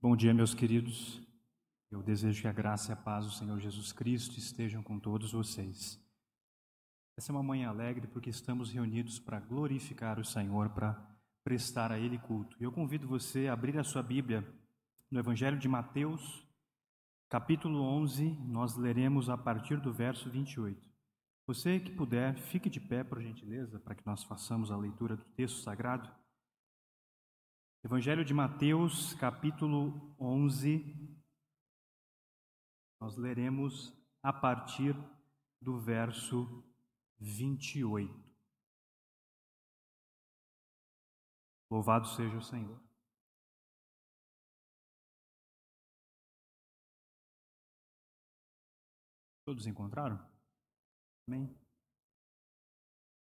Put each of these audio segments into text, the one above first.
Bom dia, meus queridos. Eu desejo que a graça e a paz do Senhor Jesus Cristo estejam com todos vocês. Essa é uma manhã alegre porque estamos reunidos para glorificar o Senhor, para prestar a Ele culto. E eu convido você a abrir a sua Bíblia no Evangelho de Mateus, capítulo 11, nós leremos a partir do verso 28. Você que puder, fique de pé, por gentileza, para que nós façamos a leitura do texto sagrado. Evangelho de Mateus, capítulo 11, nós leremos a partir do verso 28. Louvado seja o Senhor. Todos encontraram? Amém?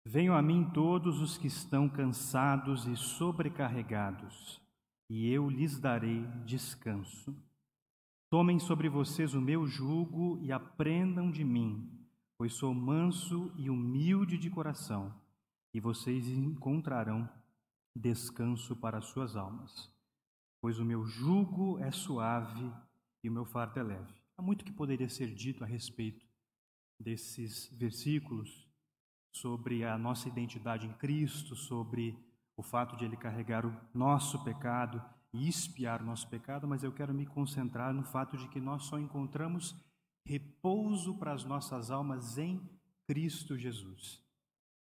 Venham a mim todos os que estão cansados e sobrecarregados, e eu lhes darei descanso. Tomem sobre vocês o meu jugo e aprendam de mim, pois sou manso e humilde de coração, e vocês encontrarão descanso para as suas almas. Pois o meu jugo é suave e o meu fardo é leve. Há muito que poderia ser dito a respeito desses versículos sobre a nossa identidade em Cristo, sobre o fato de Ele carregar o nosso pecado e expiar o nosso pecado, mas eu quero me concentrar no fato de que nós só encontramos repouso para as nossas almas em Cristo Jesus.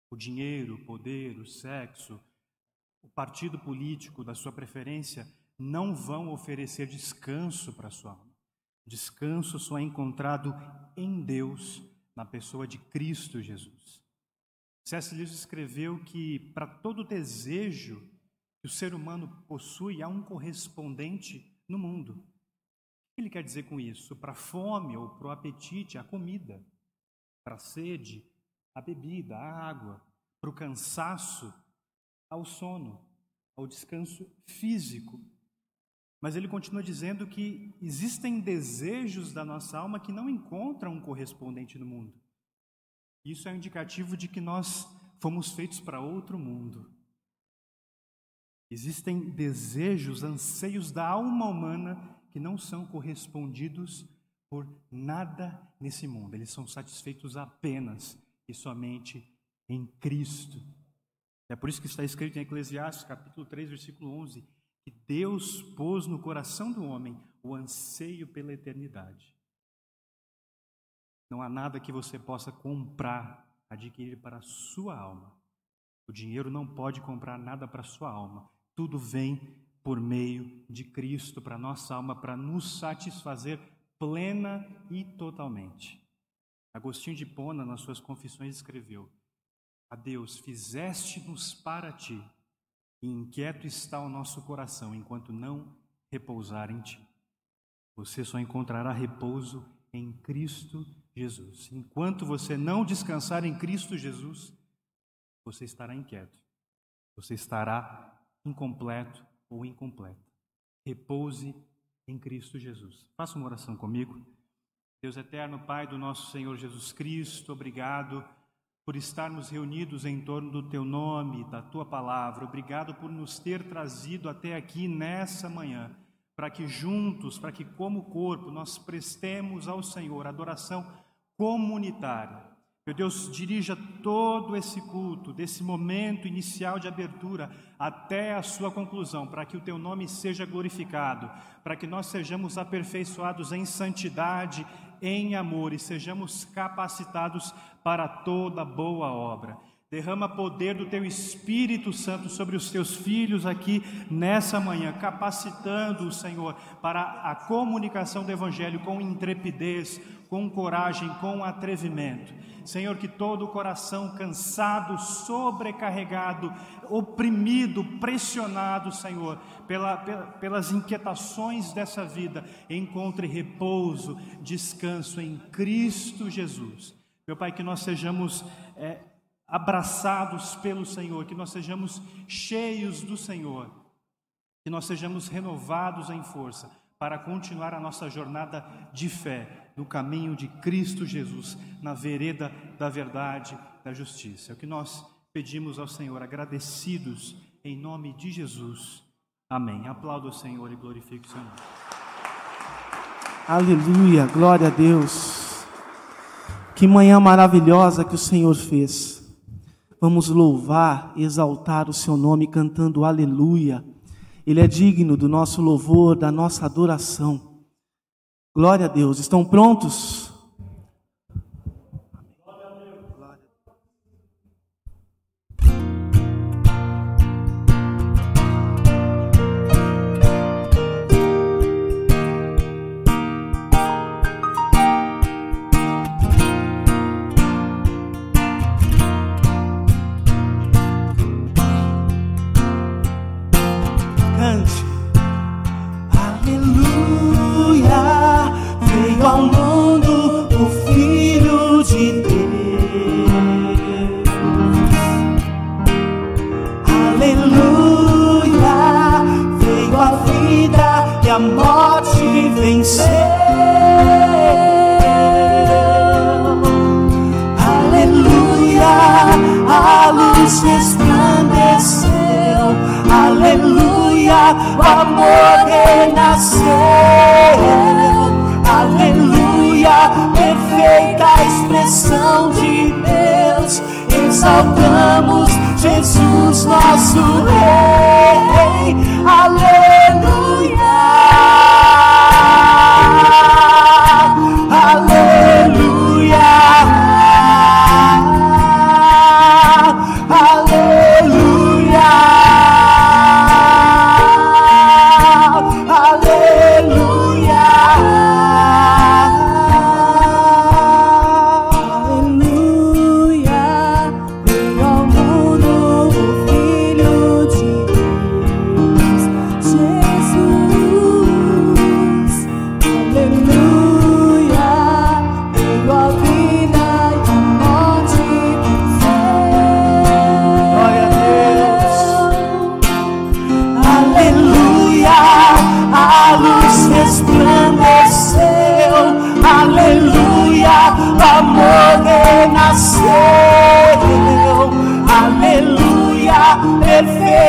O dinheiro, o poder, o sexo, o partido político da sua preferência não vão oferecer descanso para a sua alma. Descanso só é encontrado em Deus, na pessoa de Cristo Jesus. C.S. Lewis escreveu que para todo desejo que o ser humano possui, há um correspondente no mundo. O que ele quer dizer com isso? Para a fome ou para o apetite, a comida. Para a sede, a bebida, a água. Para o cansaço, ao sono, ao descanso físico. Mas ele continua dizendo que existem desejos da nossa alma que não encontram um correspondente no mundo. Isso é um indicativo de que nós fomos feitos para outro mundo. Existem desejos, anseios da alma humana que não são correspondidos por nada nesse mundo. Eles são satisfeitos apenas e somente em Cristo. É por isso que está escrito em Eclesiastes, capítulo 3, versículo 11, que Deus pôs no coração do homem o anseio pela eternidade. Não há nada que você possa comprar, adquirir para a sua alma. O dinheiro não pode comprar nada para a sua alma. Tudo vem por meio de Cristo para a nossa alma, para nos satisfazer plena e totalmente. Agostinho de Pona, nas suas confissões, escreveu: A Deus, fizeste-nos para ti, e inquieto está o nosso coração enquanto não repousar em ti. Você só encontrará repouso em Cristo Jesus. Enquanto você não descansar em Cristo Jesus, você estará inquieto, você estará incompleto ou incompleta. Repouse em Cristo Jesus. Faça uma oração comigo. Deus eterno, Pai do nosso Senhor Jesus Cristo, obrigado por estarmos reunidos em torno do Teu nome, da Tua palavra. Obrigado por nos ter trazido até aqui nessa manhã, para que juntos, para que como corpo, nós prestemos ao Senhor adoração comunitária. Meu Deus, dirija todo esse culto, desse momento inicial de abertura até a sua conclusão, para que o teu nome seja glorificado, para que nós sejamos aperfeiçoados em santidade, em amor e sejamos capacitados para toda boa obra. Derrama poder do teu Espírito Santo sobre os teus filhos aqui nessa manhã, capacitando o Senhor para a comunicação do Evangelho com intrepidez, com coragem, com atrevimento. Senhor, que todo o coração cansado, sobrecarregado, oprimido, pressionado, Senhor, pela, pela, pelas inquietações dessa vida, encontre repouso, descanso em Cristo Jesus. Meu Pai, que nós sejamos. É, abraçados pelo Senhor, que nós sejamos cheios do Senhor, que nós sejamos renovados em força para continuar a nossa jornada de fé no caminho de Cristo Jesus, na vereda da verdade, da justiça. É o que nós pedimos ao Senhor, agradecidos em nome de Jesus. Amém. Aplauda o Senhor e glorifique o nome. Aleluia, glória a Deus. Que manhã maravilhosa que o Senhor fez. Vamos louvar, exaltar o seu nome cantando aleluia. Ele é digno do nosso louvor, da nossa adoração. Glória a Deus. Estão prontos?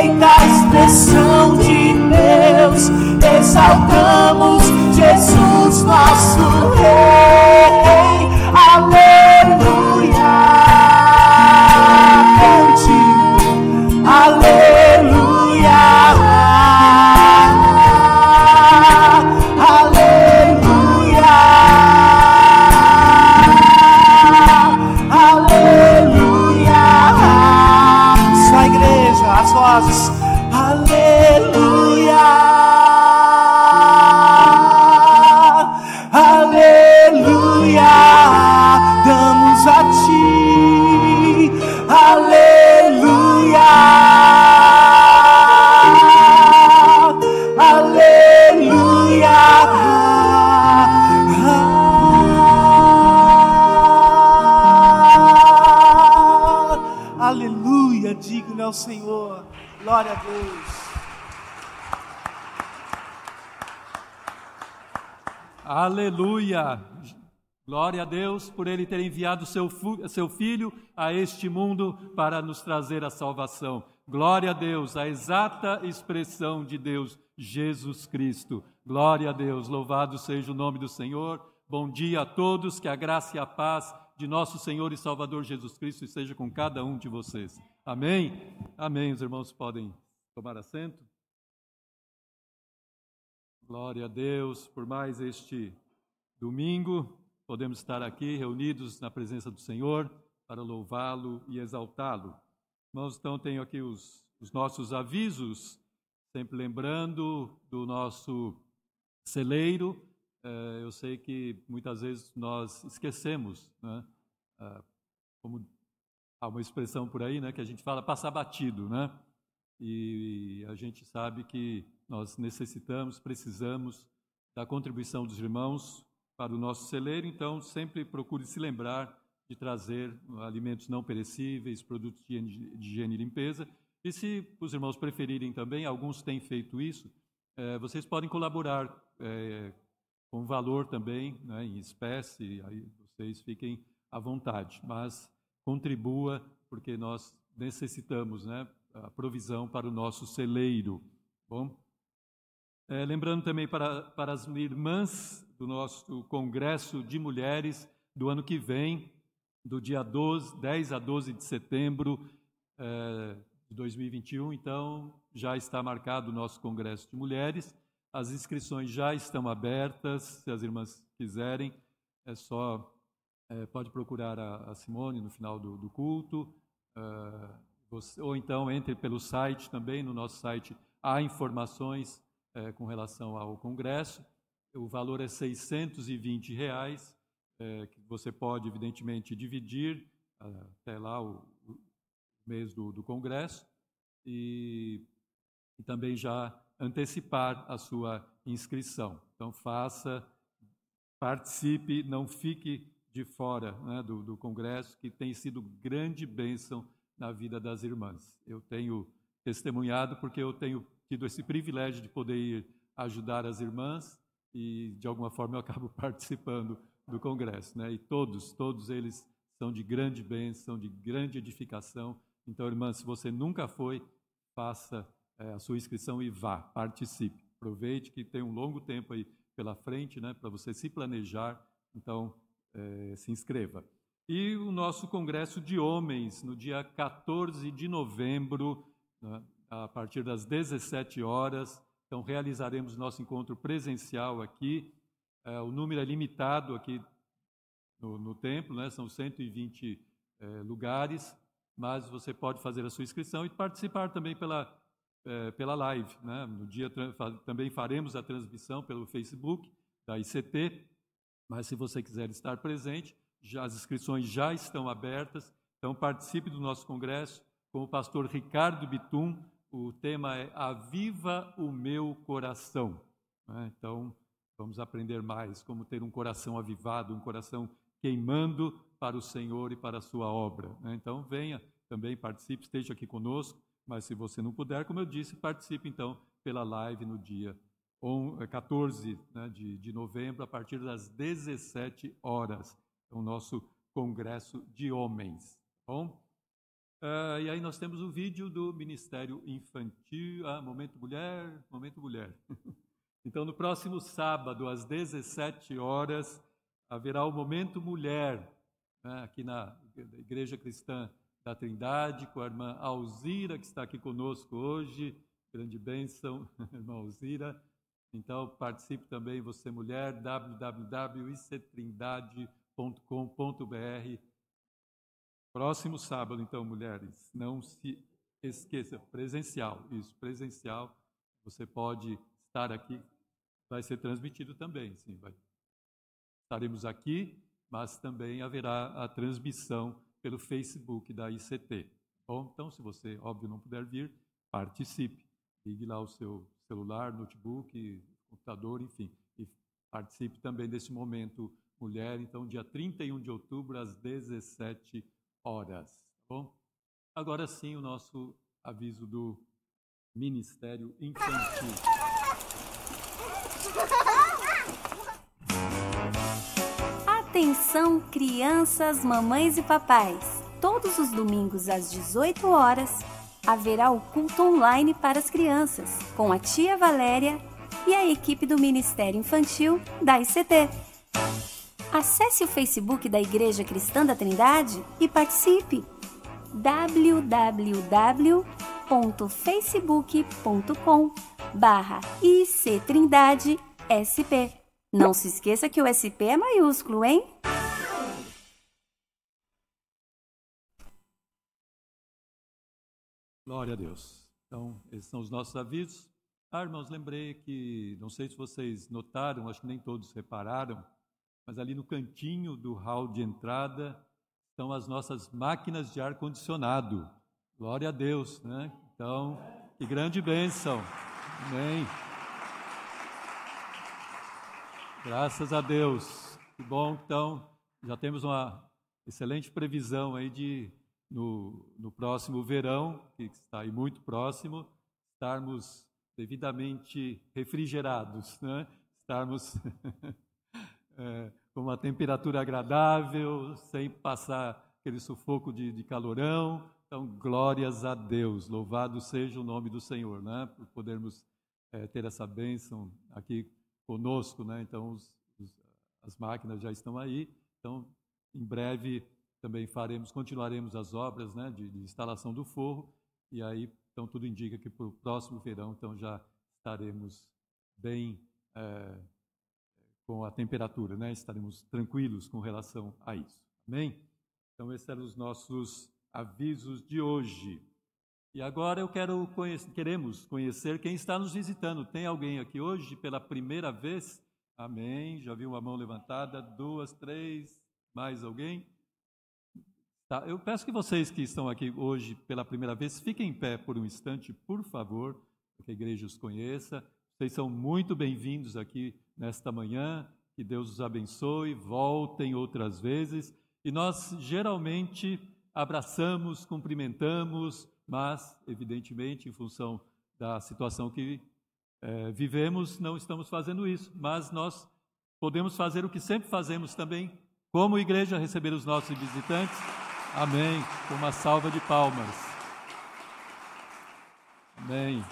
Perfeita expressão de Deus. Exaltamos Jesus, nosso Rei. Glória a Deus por Ele ter enviado seu, seu Filho a este mundo para nos trazer a salvação. Glória a Deus, a exata expressão de Deus, Jesus Cristo. Glória a Deus, louvado seja o nome do Senhor. Bom dia a todos, que a graça e a paz de nosso Senhor e Salvador Jesus Cristo esteja com cada um de vocês. Amém? Amém. Os irmãos podem tomar assento. Glória a Deus por mais este domingo. Podemos estar aqui reunidos na presença do Senhor para louvá-lo e exaltá-lo. Irmãos, então tenho aqui os, os nossos avisos, sempre lembrando do nosso celeiro. Eh, eu sei que muitas vezes nós esquecemos, né? Ah, como há uma expressão por aí, né, que a gente fala passar batido, né? E a gente sabe que nós necessitamos, precisamos da contribuição dos irmãos para o nosso celeiro, então sempre procure se lembrar de trazer alimentos não perecíveis, produtos de higiene- e limpeza. E se os irmãos preferirem também, alguns têm feito isso, eh, vocês podem colaborar eh, com valor também, né, em espécie, aí vocês fiquem à vontade, mas contribua, porque nós necessitamos né, a provisão para o nosso celeiro. Bom, É, lembrando também para, para as irmãs do nosso Congresso de Mulheres do ano que vem, do dia 12, 10 a 12 de setembro é, de 2021. Então, já está marcado o nosso Congresso de Mulheres. As inscrições já estão abertas, se as irmãs quiserem, é só é, pode procurar a, a, Simone no final do, do culto, é, você, ou então entre pelo site também, no nosso site há informações com relação ao congresso. O valor é 620 reais, é, que você pode evidentemente dividir até lá o, o mês do, do congresso e, e também já antecipar a sua inscrição. Então faça, participe, não fique de fora né, do, do congresso, que tem sido grande bênção na vida das irmãs. Eu tenho testemunhado porque eu tenho tido esse privilégio de poder ir ajudar as irmãs e de alguma forma eu acabo participando do congresso, né? E todos, todos eles são de grande bênção, de grande edificação. Então, irmã, se você nunca foi, faça é, a sua inscrição e vá, participe. Aproveite que tem um longo tempo aí pela frente, né, para você se planejar. Então, é, se inscreva. E o nosso congresso de homens, no dia 14 de novembro, né, a partir das 17 horas. Então, realizaremos nosso encontro presencial aqui. É, o número é limitado aqui no, no templo, né? são 120 é, lugares, mas você pode fazer a sua inscrição e participar também pela, é, pela live. Né? No dia também faremos a transmissão pelo Facebook da ICT, mas se você quiser estar presente, já, as inscrições já estão abertas. Então, participe do nosso congresso com o pastor Ricardo Bitum, o tema é Aviva o meu coração. Né? Então, vamos aprender mais como ter um coração avivado, um coração queimando para o Senhor e para a sua obra. Né? Então, venha também, participe, esteja aqui conosco. Mas se você não puder, como eu disse, participe então pela live no dia 14 é, né, de, de novembro, a partir das 17 horas. É o nosso congresso de homens. Tá bom? Uh, e aí nós temos o vídeo do Ministério Infantil, ah, Momento Mulher, Momento Mulher. então, no próximo sábado, às 17 horas, haverá o Momento Mulher, né, aqui na Igreja Cristã da Trindade, com a irmã Alzira, que está aqui conosco hoje. Grande bênção, irmã Alzira. Então, participe também, você mulher, www.icetrindade.com.br Próximo sábado, então, mulheres, não se esqueça, presencial, isso, presencial, você pode estar aqui, vai ser transmitido também, sim, vai. Estaremos aqui, mas também haverá a transmissão pelo Facebook da ICT. Bom, então, se você, óbvio, não puder vir, participe. Ligue lá o seu celular, notebook, computador, enfim, e participe também desse momento mulher. Então, dia 31 de outubro, às 17 horas horas. Tá bom? Agora sim, o nosso aviso do Ministério Infantil. Atenção, crianças, mamães e papais! Todos os domingos às 18 horas haverá o culto online para as crianças, com a tia Valéria e a equipe do Ministério Infantil da ICT. Acesse o Facebook da Igreja Cristã da Trindade e participe. www.facebook.com barra ICTrindade SP. Não se esqueça que o SP é maiúsculo, hein? Glória a Deus. Então, esses são os nossos avisos. Ah, irmãos, lembrei que, não sei se vocês notaram, acho que nem todos repararam, mas ali no cantinho do hall de entrada estão as nossas máquinas de ar-condicionado. Glória a Deus, né? Então, que grande bênção. Amém. Graças a Deus. Que bom, então, já temos uma excelente previsão aí de, no, no próximo verão, que está aí muito próximo, estarmos devidamente refrigerados, né? Estarmos é, com uma temperatura agradável, sem passar aquele sufoco de, de calorão. Então, glórias a Deus, louvado seja o nome do Senhor, né? por podermos é, ter essa bênção aqui conosco, né? Então, os, os, as máquinas já estão aí. Então, em breve também faremos, continuaremos as obras, né, de, de instalação do forro. E aí, então, tudo indica que para o próximo verão, então, já estaremos bem é, com a temperatura, né? Estaremos tranquilos com relação a isso. Amém? Então, esses eram os nossos avisos de hoje. E agora eu quero conhecer, queremos conhecer quem está nos visitando. Tem alguém aqui hoje pela primeira vez? Amém. Já vi uma mão levantada, duas, três, mais alguém? Tá. Eu peço que vocês que estão aqui hoje pela primeira vez fiquem em pé por um instante, por favor, para que a igreja os conheça. Vocês são muito bem-vindos aqui nesta manhã. Que Deus os abençoe. Voltem outras vezes. E nós geralmente abraçamos, cumprimentamos, mas, evidentemente, em função da situação que é, vivemos, não estamos fazendo isso. Mas nós podemos fazer o que sempre fazemos também, como igreja, receber os nossos visitantes. Amém. Com uma salva de palmas. Amém.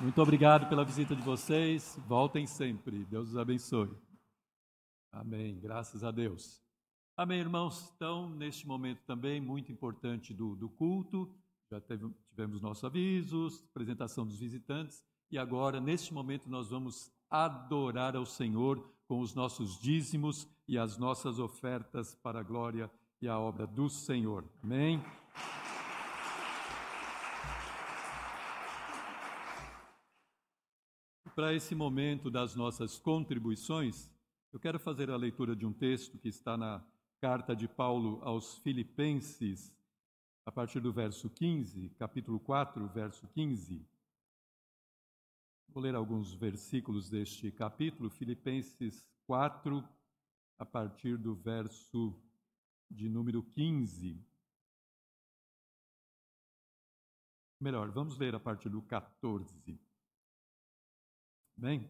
Muito obrigado pela visita de vocês. Voltem sempre. Deus os abençoe. Amém. Graças a Deus. Amém, irmãos. Então, neste momento também muito importante do, do culto, já teve, tivemos nossos avisos, apresentação dos visitantes, e agora, neste momento, nós vamos adorar ao Senhor com os nossos dízimos e as nossas ofertas para a glória e a obra do Senhor. Amém? Para esse momento das nossas contribuições, eu quero fazer a leitura de um texto que está na carta de Paulo aos Filipenses, a partir do verso 15, capítulo 4, verso 15. Vou ler alguns versículos deste capítulo, Filipenses 4, a partir do verso de número 15. Melhor, vamos ler a partir do 14. Bem?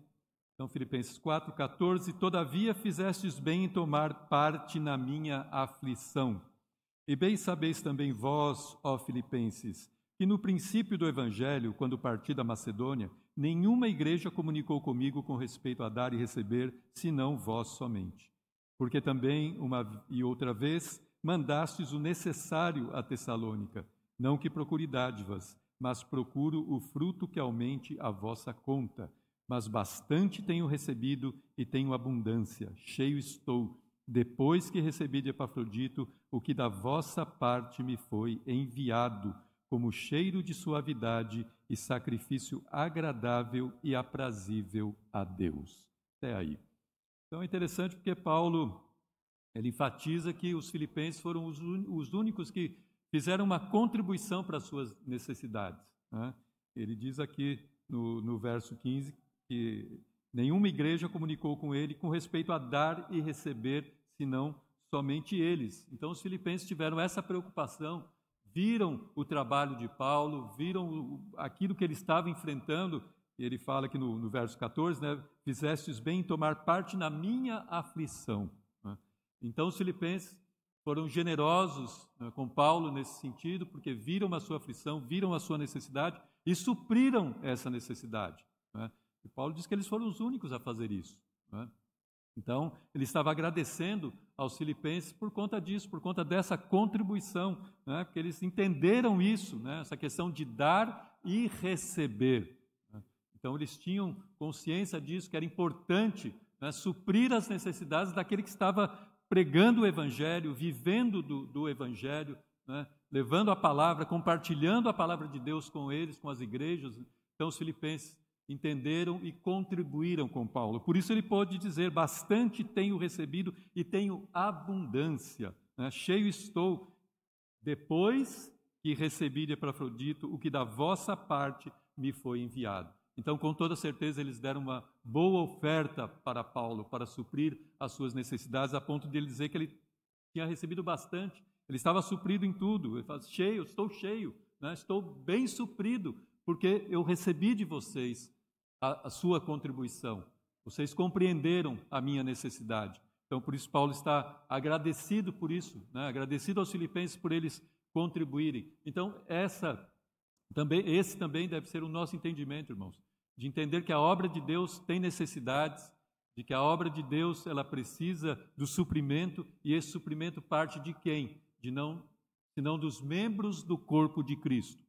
Então, Filipenses 4, 14. Todavia fizestes bem em tomar parte na minha aflição e bem sabeis também vós, ó Filipenses, que no princípio do Evangelho, quando parti da Macedônia, nenhuma igreja comunicou comigo com respeito a dar e receber, senão vós somente. Porque também, uma e outra vez, mandastes o necessário a Tessalônica, não que procure dádivas, mas procuro o fruto que aumente a vossa conta. Mas bastante tenho recebido e tenho abundância, cheio estou depois que recebi de Epafrodito o que da vossa parte me foi enviado, como cheiro de suavidade e sacrifício agradável e aprazível a Deus. Até aí. Então é interessante porque Paulo ele enfatiza que os filipenses foram os, os únicos que fizeram uma contribuição para as suas necessidades. Né? Ele diz aqui no, no verso 15 que nenhuma igreja comunicou com ele com respeito a dar e receber senão somente eles. Então, os filipenses tiveram essa preocupação, viram o trabalho de Paulo, viram aquilo que ele estava enfrentando. Ele fala aqui no, no verso 14, né? Fizestes bem em tomar parte na minha aflição. Né? Então, os filipenses foram generosos né, com Paulo nesse sentido, porque viram a sua aflição, viram a sua necessidade e supriram essa necessidade. Né? Paulo diz que eles foram os únicos a fazer isso. Né? Então, ele estava agradecendo aos filipenses por conta disso, por conta dessa contribuição, né? eles entenderam isso, né? essa questão de dar e receber. Né? Então, eles tinham consciência disso, que era importante né? suprir as necessidades daquele que estava pregando o Evangelho, vivendo do, do Evangelho, né? levando a palavra, compartilhando a palavra de Deus com eles, com as igrejas. Então, os filipenses entenderam e contribuíram com Paulo. Por isso ele pode dizer: bastante tenho recebido e tenho abundância, né? cheio estou, depois que recebi de Epafrodito o que da vossa parte me foi enviado. Então, com toda certeza, eles deram uma boa oferta para Paulo, para suprir as suas necessidades, a ponto de ele dizer que ele tinha recebido bastante, ele estava suprido em tudo. Ele fala: cheio, estou cheio, né? estou bem suprido, porque eu recebi de vocês a, a sua contribuição. Vocês compreenderam a minha necessidade. Então, por isso, Paulo está agradecido por isso, né? agradecido aos filipenses por eles contribuírem. Então, essa também, esse também deve ser o nosso entendimento, irmãos. de entender que a obra de Deus tem necessidades, de que a obra de Deus ela precisa do suprimento e esse suprimento parte de quem? De não, senão dos membros do corpo de Cristo.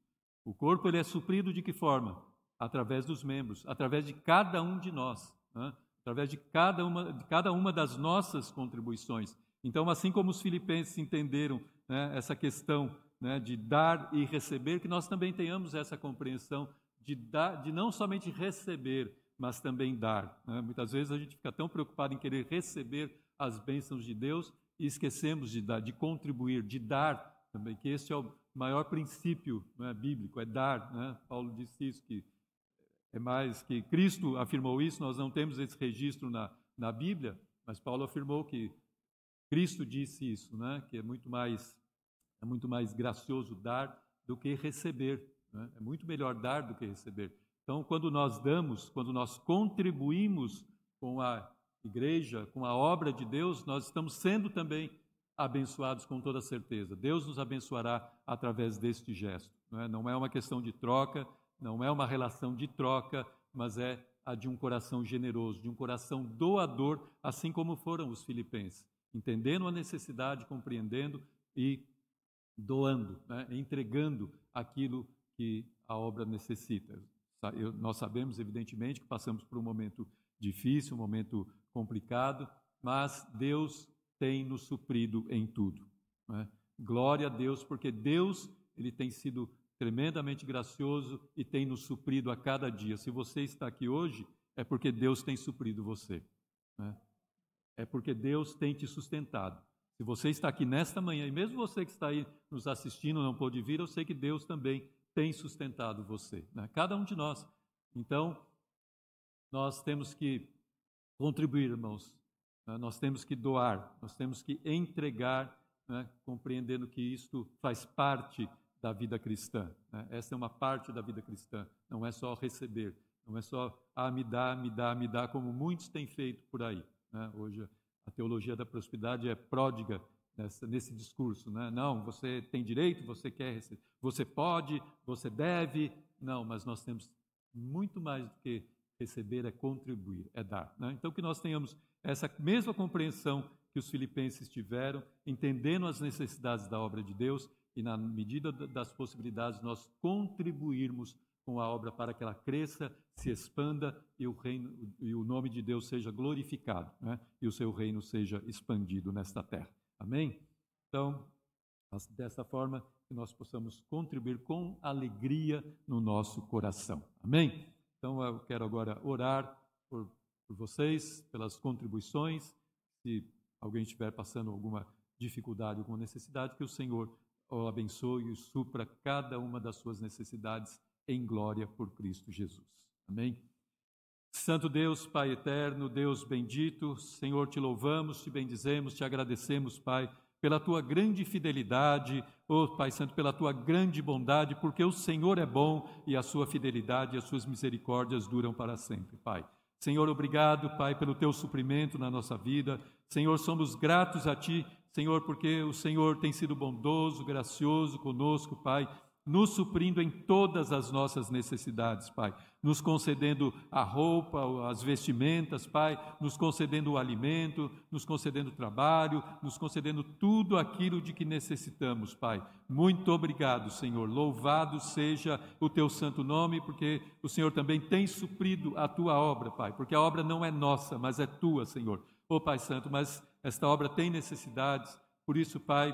O corpo ele é suprido de que forma? Através dos membros, através de cada um de nós, né? através de cada, uma, de cada uma das nossas contribuições. Então, assim como os filipenses entenderam né, essa questão né, de dar e receber, que nós também tenhamos essa compreensão de, dar, de não somente receber, mas também dar. Né? Muitas vezes a gente fica tão preocupado em querer receber as bênçãos de Deus e esquecemos de dar, de contribuir, de dar também, que esse é o maior princípio né, bíblico, é dar. Né? Paulo disse isso, que é mais que Cristo afirmou isso, nós não temos esse registro na, na Bíblia, mas Paulo afirmou que Cristo disse isso, né? que é muito mais, é muito mais gracioso dar do que receber. Né? É muito melhor dar do que receber. Então, quando nós damos, quando nós contribuímos com a igreja, com a obra de Deus, nós estamos sendo também abençoados com toda certeza. Deus nos abençoará através deste gesto. Não é, não é uma questão de troca, não é uma relação de troca, mas é a de um coração generoso, de um coração doador, assim como foram os filipenses, entendendo a necessidade, compreendendo e doando, né? entregando aquilo que a obra necessita. Eu, nós sabemos, evidentemente, que passamos por um momento difícil, um momento complicado, mas Deus tem nos suprido em tudo. Né? Glória a Deus, porque Deus ele tem sido tremendamente gracioso e tem nos suprido a cada dia. Se você está aqui hoje, é porque Deus tem suprido você. Né? É porque Deus tem te sustentado. Se você está aqui nesta manhã, e mesmo você que está aí nos assistindo não pôde vir, eu sei que Deus também tem sustentado você, né? cada um de nós. Então, nós temos que contribuir, irmãos, né? nós temos que doar, nós temos que entregar, né? compreendendo que isto faz parte da vida cristã. Né? Essa é uma parte da vida cristã, não é só receber, não é só, ah, me dá, me dá, me dá, como muitos têm feito por aí. Né? Hoje a teologia da prosperidade é pródiga nessa, nesse discurso. Né? Não, você tem direito, você quer receber, você pode, você deve. Não, mas nós temos muito mais do que receber, é contribuir, é dar. Né? Então, que nós tenhamos essa mesma compreensão que os filipenses tiveram, entendendo as necessidades da obra de Deus e, na medida das possibilidades, nós contribuirmos com a obra para que ela cresça, se expanda e o reino e o nome de Deus seja glorificado, né? e o seu reino seja expandido nesta terra. Amém? Então, dessa forma que nós possamos contribuir com alegria no nosso coração. Amém? Então, eu quero agora orar por, por vocês, pelas contribuições. Se alguém estiver passando alguma dificuldade, alguma necessidade, que o Senhor o abençoe e supra cada uma das suas necessidades em glória por Cristo Jesus. Amém? Santo Deus, Pai eterno, Deus bendito, Senhor, te louvamos, te bendizemos, te agradecemos, Pai, pela tua grande fidelidade, oh Pai Santo, pela tua grande bondade, porque o Senhor é bom e a sua fidelidade e as suas misericórdias duram para sempre, Pai. Senhor, obrigado, Pai, pelo teu suprimento na nossa vida. Senhor, somos gratos a ti, Senhor, porque o Senhor tem sido bondoso, gracioso conosco, Pai nos suprindo em todas as nossas necessidades, Pai. Nos concedendo a roupa, as vestimentas, Pai, nos concedendo o alimento, nos concedendo o trabalho, nos concedendo tudo aquilo de que necessitamos, Pai. Muito obrigado, Senhor. Louvado seja o teu santo nome, porque o Senhor também tem suprido a tua obra, Pai, porque a obra não é nossa, mas é tua, Senhor. Ô oh, Pai Santo, mas esta obra tem necessidades, por isso, Pai,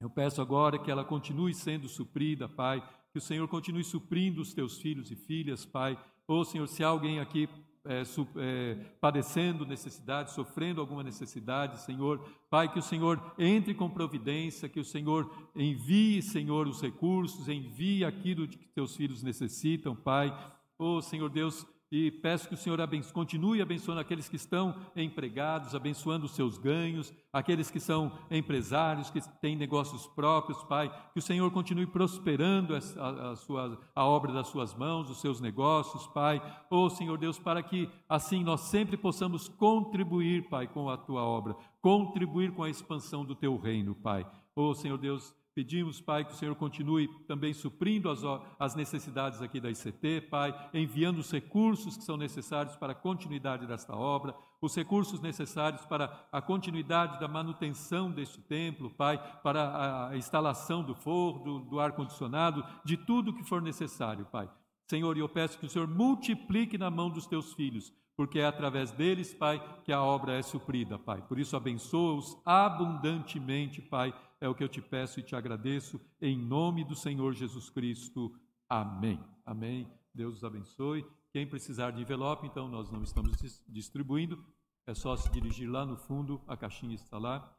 eu peço agora que ela continue sendo suprida, Pai, que o Senhor continue suprindo os teus filhos e filhas, Pai. Ou, Senhor, se há alguém aqui é, su, é, padecendo necessidade, sofrendo alguma necessidade, Senhor, Pai, que o Senhor entre com providência, que o Senhor envie, Senhor, os recursos, envie aquilo de que teus filhos necessitam, Pai. Oh, Senhor Deus, e peço que o Senhor abençoe, continue abençoando aqueles que estão empregados, abençoando os seus ganhos, aqueles que são empresários, que têm negócios próprios, Pai, que o Senhor continue prosperando a, a, sua, a obra das suas mãos, os seus negócios, Pai. Oh, Senhor Deus, para que assim nós sempre possamos contribuir, Pai, com a tua obra, contribuir com a expansão do teu reino, Pai. Oh, Senhor Deus, Pedimos, Pai, que o Senhor continue também suprindo as, as necessidades aqui da ICT, Pai, enviando os recursos que são necessários para a continuidade desta obra, os recursos necessários para a continuidade da manutenção deste templo, Pai, para a instalação do forro, do, do ar-condicionado, de tudo que for necessário, Pai. Senhor, e eu peço que o Senhor multiplique na mão dos teus filhos, porque é através deles, Pai, que a obra é suprida, Pai. Por isso, abençoa-os abundantemente, Pai é o que eu te peço e te agradeço, em nome do Senhor Jesus Cristo. Amém. Amém. Deus os abençoe. Quem precisar de envelope, então, nós não estamos distribuindo. É só se dirigir lá no fundo, a caixinha está lá.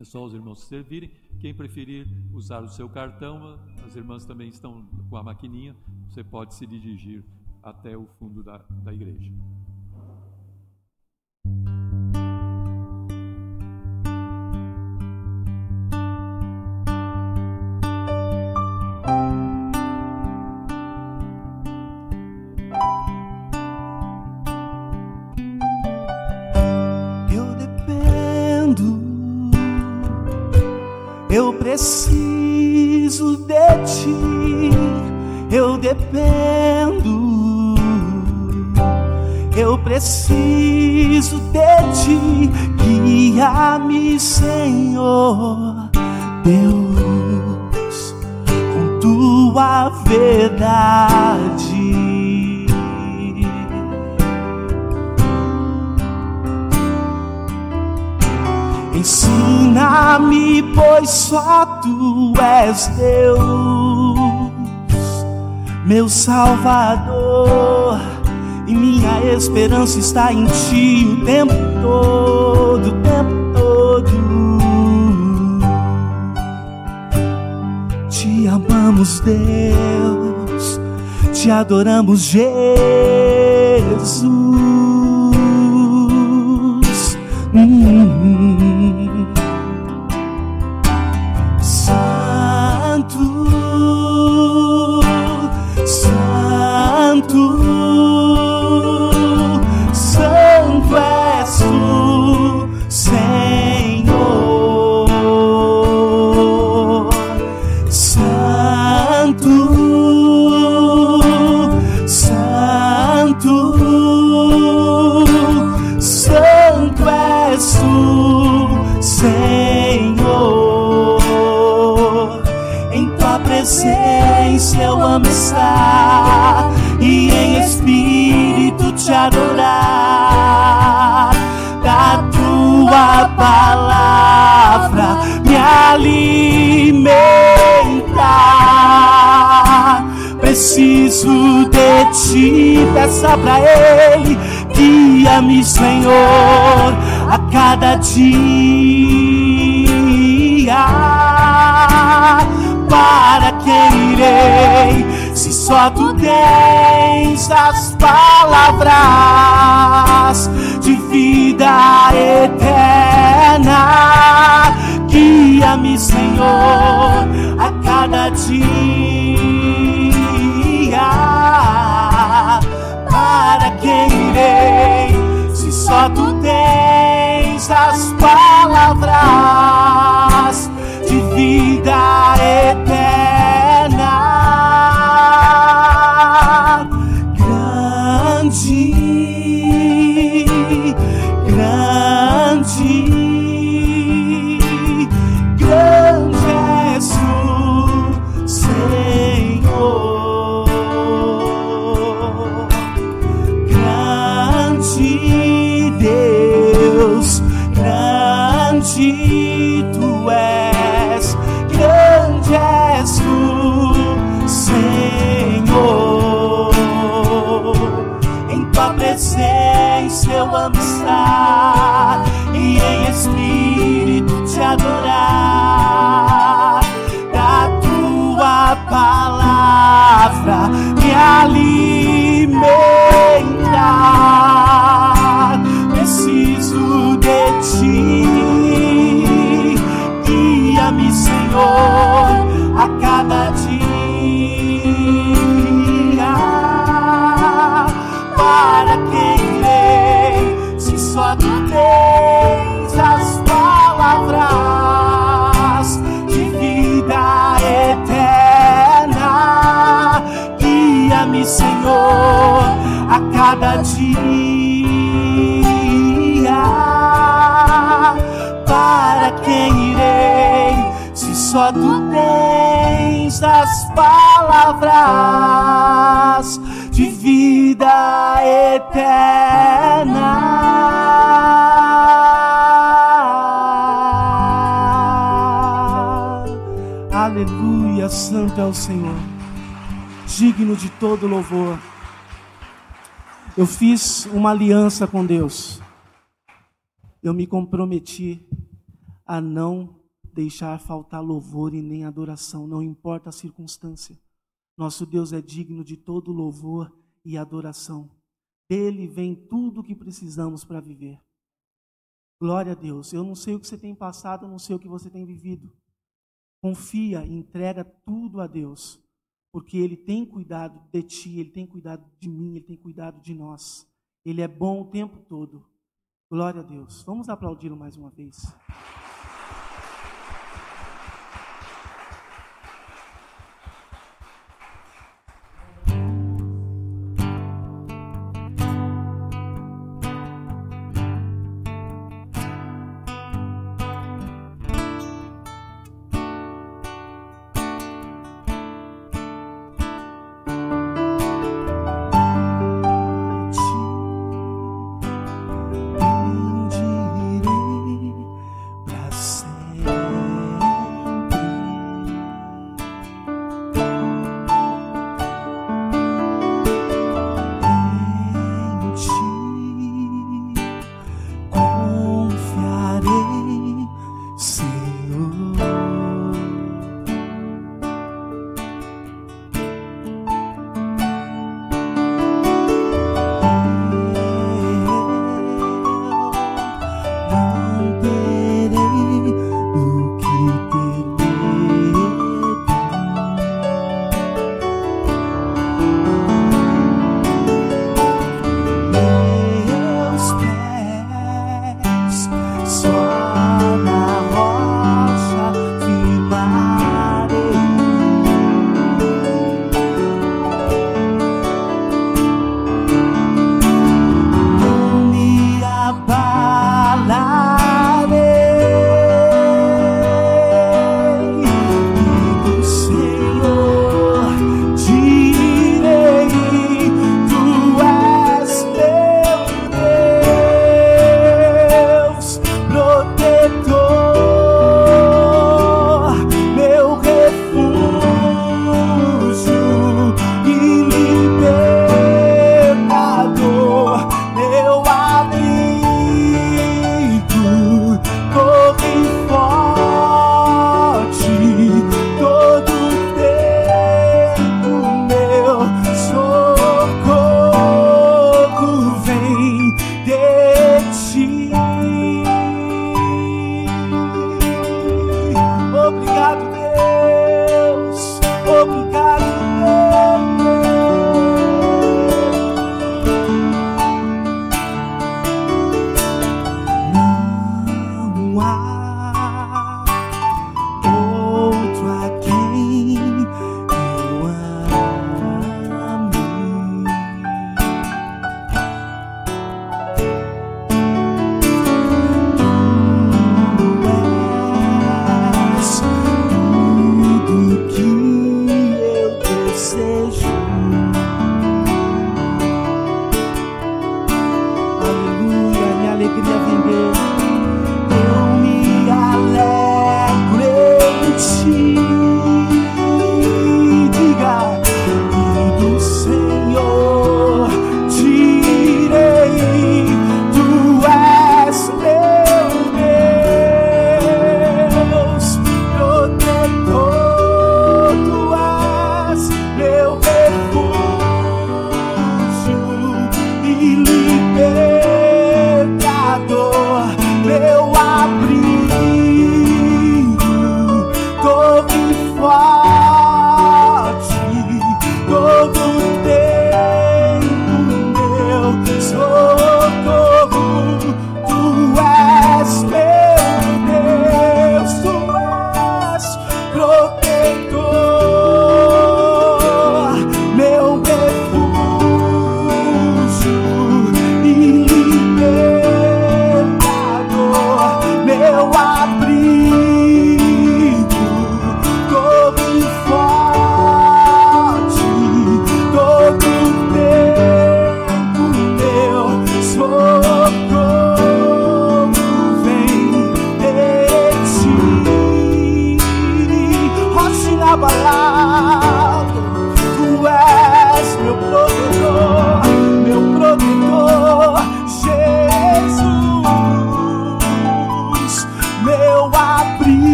É só os irmãos se servirem. Quem preferir usar o seu cartão, as irmãs também estão com a maquininha. Você pode se dirigir até o fundo da, da igreja. Preciso de ti, eu dependo. Eu preciso de ti, guia-me, Senhor, Deus, com tua verdade. Ensina-me, pois só tu és Deus, meu Salvador, e minha esperança está em ti o tempo todo, o tempo todo. Te amamos, Deus, te adoramos, Jesus. Alimentar. Preciso de ti, peça pra Ele, guia-me, Senhor, a cada dia. Para quem irei, se só tu tens as palavras de vida eterna. Guia-me, Senhor, de vida eterna. Aleluia, Santo é o Senhor, digno de todo louvor. Eu fiz uma aliança com Deus. Eu me comprometi a não deixar faltar louvor e nem adoração, não importa a circunstância. Nosso Deus é digno de todo louvor e adoração. Dele vem tudo o que precisamos para viver. Glória a Deus. Eu não sei o que você tem passado, eu não sei o que você tem vivido. Confia, entrega tudo a Deus porque Ele tem cuidado de ti, Ele tem cuidado de mim, Ele tem cuidado de nós. Ele é bom o tempo todo. Glória a Deus. Vamos aplaudi-lo mais uma vez.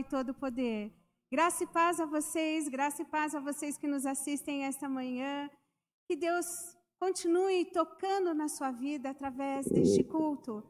E todo poder. Graça e paz a vocês, graça e paz a vocês que nos assistem esta manhã. Que Deus continue tocando na sua vida através deste culto.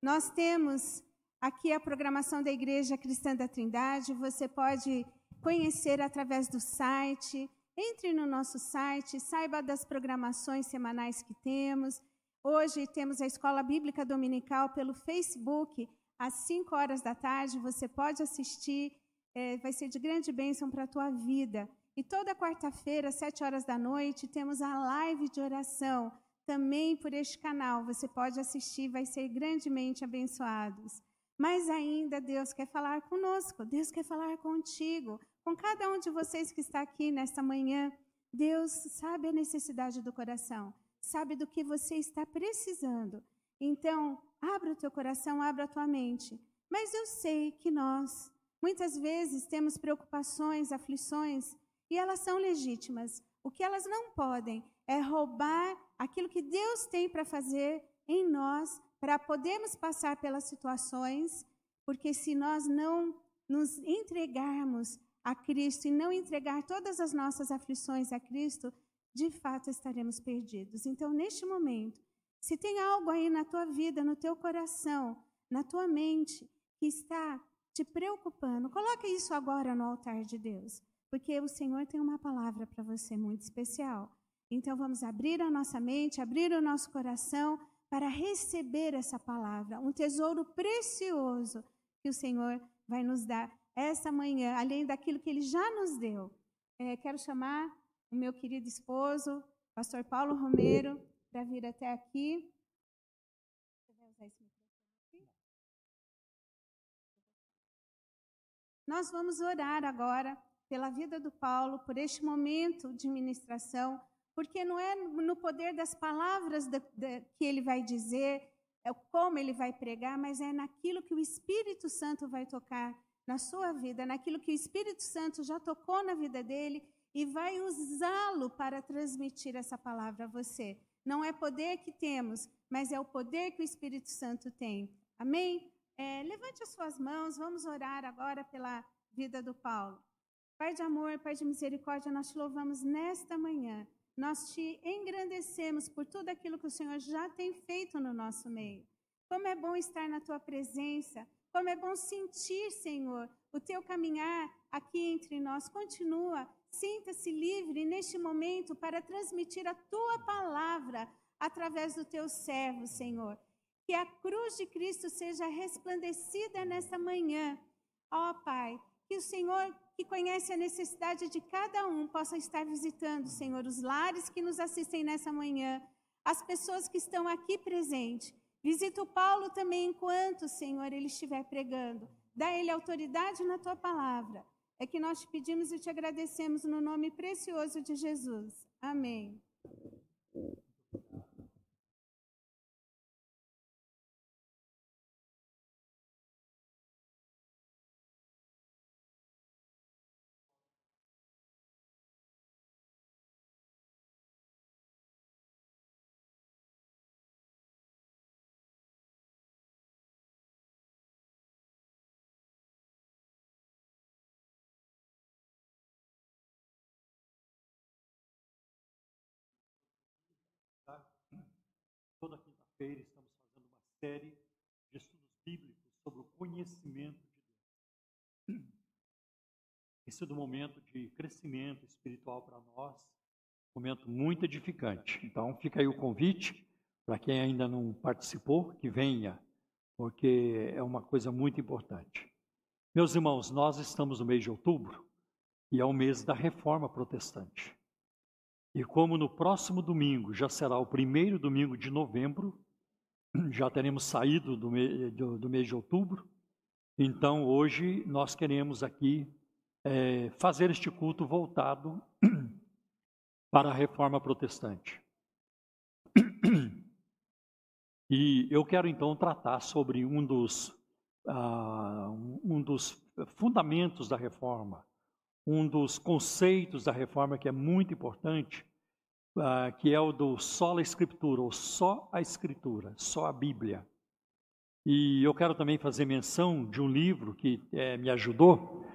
Nós temos aqui a programação da Igreja Cristã da Trindade. Você pode conhecer através do site. Entre no nosso site, saiba das programações semanais que temos. Hoje temos a Escola Bíblica Dominical pelo Facebook, às 5 horas da tarde. Você pode assistir, é, vai ser de grande bênção para a tua vida. E toda quarta-feira, às 7 horas da noite, temos a live de oração, também por este canal. Você pode assistir, vai ser grandemente abençoados. Mas ainda Deus quer falar conosco, Deus quer falar contigo, com cada um de vocês que está aqui nesta manhã. Deus sabe a necessidade do coração, sabe do que você está precisando. Então, abra o teu coração, abra a tua mente. Mas eu sei que nós, muitas vezes, temos preocupações, aflições, e elas são legítimas. O que elas não podem é roubar aquilo que Deus tem para fazer em nós, para podermos passar pelas situações, porque se nós não nos entregarmos a Cristo e não entregar todas as nossas aflições a Cristo, de fato estaremos perdidos. Então, neste momento, se tem algo aí na tua vida, no teu coração, na tua mente, que está te preocupando, coloque isso agora no altar de Deus, porque o Senhor tem uma palavra para você muito especial. Então, vamos abrir a nossa mente, abrir o nosso coração para receber essa palavra, um tesouro precioso que o Senhor vai nos dar essa manhã, além daquilo que Ele já nos deu. É, quero chamar o meu querido esposo, pastor Paulo Romero, para vir até aqui. Nós vamos orar agora pela vida do Paulo, por este momento de ministração, porque não é no poder das palavras que ele vai dizer, é como ele vai pregar, mas é naquilo que o Espírito Santo vai tocar na sua vida, naquilo que o Espírito Santo já tocou na vida dele e vai usá-lo para transmitir essa palavra a você. Não é poder que temos, mas é o poder que o Espírito Santo tem. Amém? É, levante as suas mãos, vamos orar agora pela vida do Paulo. Pai de amor, Pai de misericórdia, nós te louvamos nesta manhã. Nós te engrandecemos por tudo aquilo que o Senhor já tem feito no nosso meio. Como é bom estar na tua presença, como é bom sentir, Senhor, o teu caminhar aqui entre nós. Continua, sinta-se livre neste momento para transmitir a tua palavra através do teu servo, Senhor. Que a cruz de Cristo seja resplandecida nesta manhã. Ó Pai, que o Senhor que conhece a necessidade de cada um, possa estar visitando, Senhor, os lares que nos assistem nessa manhã, as pessoas que estão aqui presentes. Visita o Paulo também enquanto, Senhor, ele estiver pregando. Dá ele autoridade na tua palavra. É que nós te pedimos e te agradecemos no nome precioso de Jesus. Amém. Quinta-feira estamos fazendo uma série de estudos bíblicos sobre o conhecimento de Deus. Tem sido um momento de crescimento espiritual para nós, um momento muito edificante. Então, fica aí o convite para quem ainda não participou, que venha, porque é uma coisa muito importante. Meus irmãos, nós estamos no mês de outubro e é o mês da reforma protestante. E como no próximo domingo já será o primeiro domingo de novembro, já teremos saído do, me, do, do mês de outubro, então hoje nós queremos aqui é, fazer este culto voltado para a reforma protestante. E eu quero então tratar sobre um dos, uh, um dos fundamentos da reforma, um dos conceitos da reforma que é muito importante, uh, que é o do só a escritura, ou só a escritura, só a Bíblia. E eu quero também fazer menção de um livro que é, me ajudou,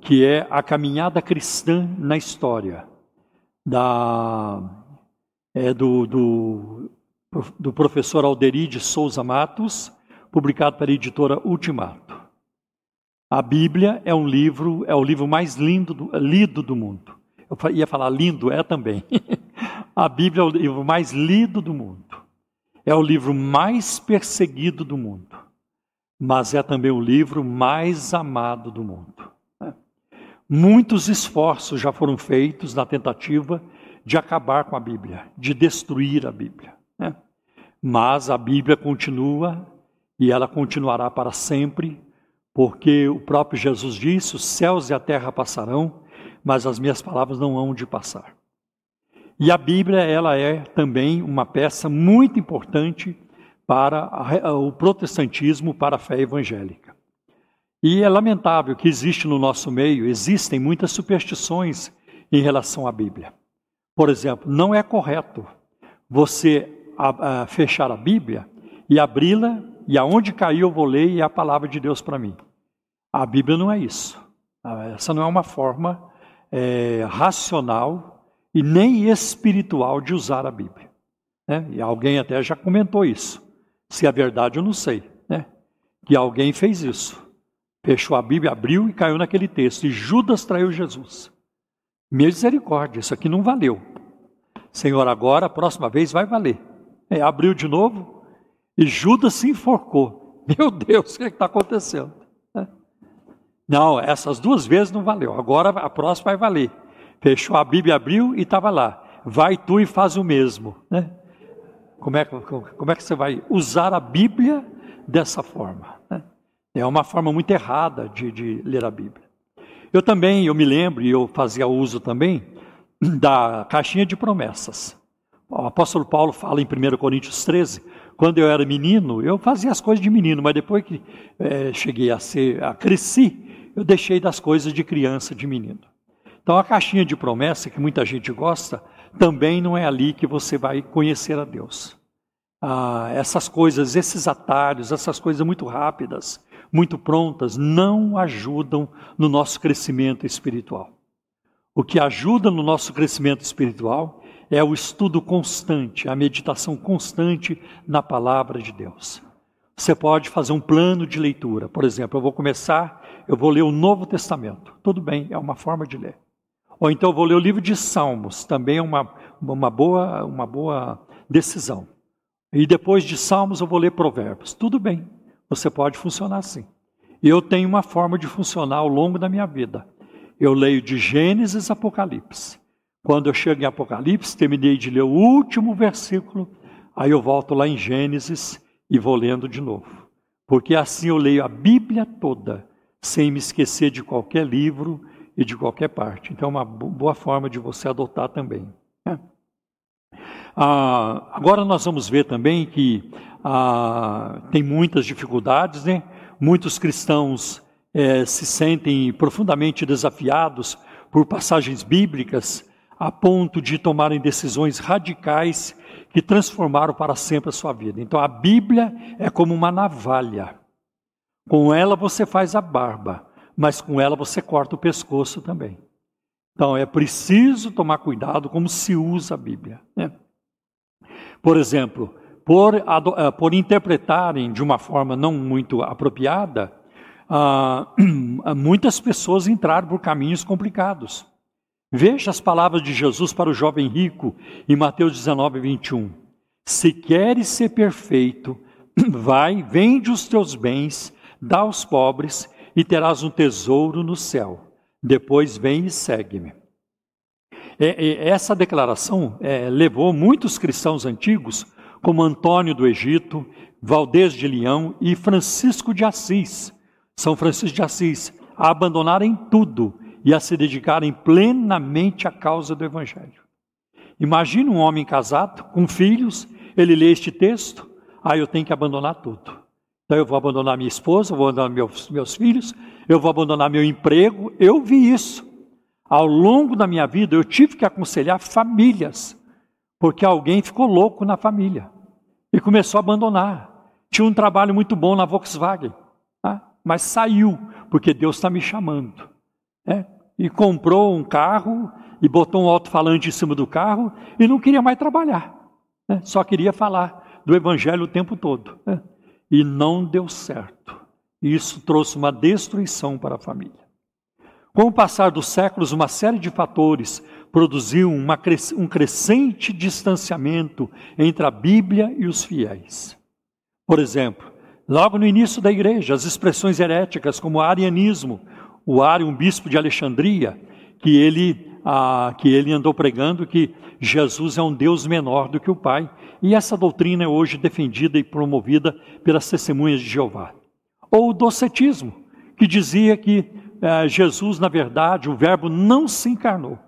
que é A Caminhada Cristã na História, da, é, do, do, do professor Alderide Souza Matos, publicado pela editora Ultimato. A Bíblia é um livro, é o livro mais lindo, do, lido do mundo. Eu ia falar lindo, é também. A Bíblia é o livro mais lido do mundo. É o livro mais perseguido do mundo. Mas é também o livro mais amado do mundo. Muitos esforços já foram feitos na tentativa de acabar com a Bíblia, de destruir a Bíblia. Né? Mas a Bíblia continua e ela continuará para sempre, porque o próprio Jesus disse: os céus e a terra passarão, mas as minhas palavras não hão de passar. E a Bíblia, ela é também uma peça muito importante para o protestantismo, para a fé evangélica. E é lamentável que existe no nosso meio, existem muitas superstições em relação à Bíblia. Por exemplo, não é correto você fechar a Bíblia e abri-la e aonde cair eu vou ler e é a palavra de Deus para mim. A Bíblia não é isso. Essa não é uma forma é, racional e nem espiritual de usar a Bíblia. Né? E alguém até já comentou isso. Se é verdade, eu não sei. Né? Que alguém fez isso. Fechou a Bíblia, abriu e caiu naquele texto. E Judas traiu Jesus. Misericórdia, isso aqui não valeu. Senhor, agora, a próxima vez vai valer. É, abriu de novo e Judas se enforcou. Meu Deus, o que é está acontecendo? Não, essas duas vezes não valeu. Agora a próxima vai valer. Fechou a Bíblia, abriu e estava lá. Vai tu e faz o mesmo. Né? Como, é, como é que você vai usar a Bíblia dessa forma? Né? É uma forma muito errada de, de ler a Bíblia. Eu também, eu me lembro, e eu fazia uso também, da caixinha de promessas. O apóstolo Paulo fala em 1 Coríntios 13 quando eu era menino, eu fazia as coisas de menino, mas depois que é, cheguei a ser, a cresci, eu deixei das coisas de criança, de menino. Então a caixinha de promessa, que muita gente gosta, também não é ali que você vai conhecer a Deus. Ah, essas coisas, esses atalhos, essas coisas muito rápidas, muito prontas, não ajudam no nosso crescimento espiritual. O que ajuda no nosso crescimento espiritual é o estudo constante, a meditação constante na palavra de Deus. Você pode fazer um plano de leitura. Por exemplo, eu vou começar, eu vou ler o Novo Testamento. Tudo bem, é uma forma de ler. Ou então vou ler o livro de Salmos, também é uma, uma, boa, uma boa decisão. E depois de Salmos eu vou ler Provérbios. Tudo bem, você pode funcionar assim. Eu tenho uma forma de funcionar ao longo da minha vida. Eu leio de Gênesis a Apocalipse. Quando eu chego em Apocalipse, terminei de ler o último versículo, aí eu volto lá em Gênesis e vou lendo de novo. Porque assim eu leio a Bíblia toda, sem me esquecer de qualquer livro e de qualquer parte. Então é uma boa forma de você adotar também. Né? Ah, agora nós vamos ver também que ah, tem muitas dificuldades, né? Muitos cristãos eh, se sentem profundamente desafiados por passagens bíblicas a ponto de tomarem decisões radicais que transformaram para sempre a sua vida. Então a Bíblia é como uma navalha. Com ela você faz a barba, mas com ela você corta o pescoço também. Então é preciso tomar cuidado como se usa a Bíblia. Né? Por exemplo, por, eh, por interpretarem de uma forma não muito apropriada, ah, muitas pessoas entraram por caminhos complicados. Veja as palavras de Jesus para o jovem rico em Mateus 19, 21. Se queres ser perfeito, vai, vende os teus bens, dá aos pobres e terás um tesouro no céu. Depois vem e segue-me. Essa declaração é, levou muitos cristãos antigos, como Antônio do Egito, Valdez de Leão e Francisco de Assis, São Francisco de Assis, a abandonarem tudo e a se dedicarem plenamente à causa do Evangelho. Imagina um homem casado, com filhos, ele lê este texto, aí ah, eu tenho que abandonar tudo. Então eu vou abandonar minha esposa, vou abandonar meus, meus filhos, eu vou abandonar meu emprego. Eu vi isso. Ao longo da minha vida, eu tive que aconselhar famílias, porque alguém ficou louco na família e começou a abandonar. Tinha um trabalho muito bom na Volkswagen, tá? mas saiu, porque Deus está me chamando. É, e comprou um carro e botou um alto-falante em cima do carro e não queria mais trabalhar. Né? Só queria falar do Evangelho o tempo todo. Né? E não deu certo. Isso trouxe uma destruição para a família. Com o passar dos séculos, uma série de fatores produziu uma, um crescente distanciamento entre a Bíblia e os fiéis. Por exemplo, logo no início da igreja, as expressões heréticas como arianismo, o Ário, um bispo de Alexandria, que ele, ah, que ele andou pregando que Jesus é um Deus menor do que o Pai. E essa doutrina é hoje defendida e promovida pelas testemunhas de Jeová. Ou o docetismo, que dizia que eh, Jesus, na verdade, o Verbo não se encarnou.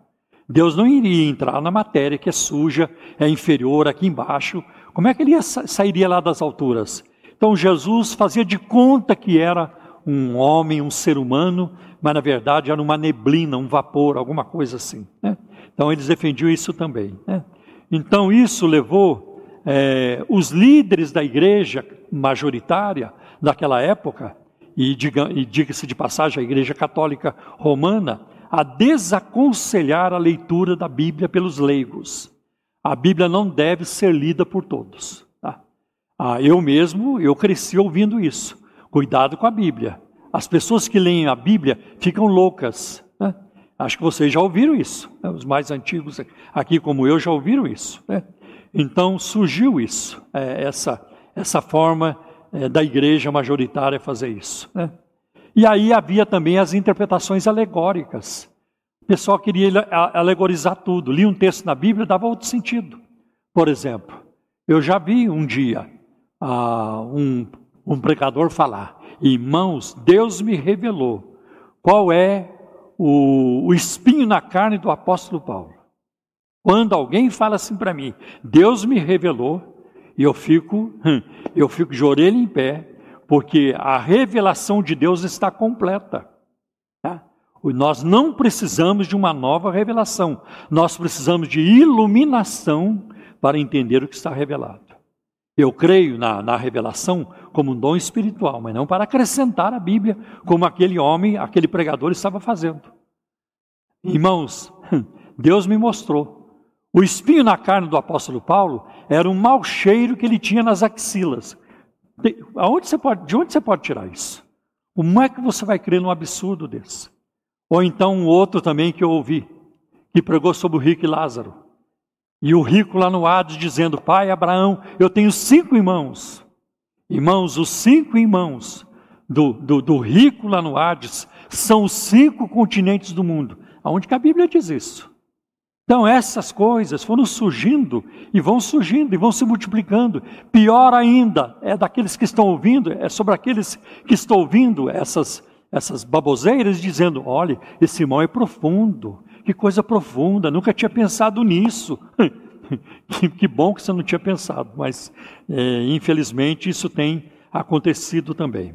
Deus não iria entrar na matéria que é suja, é inferior aqui embaixo. Como é que ele sairia lá das alturas? Então Jesus fazia de conta que era um homem, um ser humano, mas na verdade era uma neblina, um vapor, alguma coisa assim. Né? Então eles defendiam isso também. Né? Então isso levou é, os líderes da igreja majoritária daquela época, e diga-se de passagem, a igreja católica romana, a desaconselhar a leitura da Bíblia pelos leigos. A Bíblia não deve ser lida por todos. Tá? Ah, eu mesmo, eu cresci ouvindo isso. Cuidado com a Bíblia. As pessoas que leem a Bíblia ficam loucas. Né? Acho que vocês já ouviram isso. Né? Os mais antigos aqui, como eu, já ouviram isso. Né? Então surgiu isso, é, essa, essa forma é, da igreja majoritária fazer isso. Né? E aí havia também as interpretações alegóricas. O pessoal queria alegorizar tudo. Lia um texto na Bíblia dava outro sentido. Por exemplo, eu já vi um dia ah, um um pregador falar: Irmãos, Deus me revelou qual é o, o espinho na carne do apóstolo Paulo. Quando alguém fala assim para mim, Deus me revelou, E eu fico, eu fico de orelha em pé, porque a revelação de Deus está completa. Tá? Nós não precisamos de uma nova revelação, nós precisamos de iluminação para entender o que está revelado. Eu creio na, na, revelação como um dom espiritual, mas não para acrescentar a Bíblia, como aquele homem, aquele pregador estava fazendo. Irmãos, Deus me mostrou. O espinho na carne do apóstolo Paulo era um mau cheiro que ele tinha nas axilas. De, aonde você pode, de onde você pode tirar isso? Como é que você vai crer num absurdo desse? Ou então um outro também que eu ouvi, que pregou sobre o rico e Lázaro. E o rico lá no Hades dizendo: Pai Abraão, eu tenho cinco irmãos. Irmãos, os cinco irmãos do, do, do rico lá no Hades são os cinco continentes do mundo. Aonde que a Bíblia diz isso? Então, essas coisas foram surgindo e vão surgindo e vão se multiplicando. Pior ainda, é daqueles que estão ouvindo, é sobre aqueles que estão ouvindo essas, essas baboseiras, dizendo: olha, esse irmão é profundo, que coisa profunda, nunca tinha pensado nisso. que, que, bom que você não tinha pensado, mas é, infelizmente isso tem acontecido também.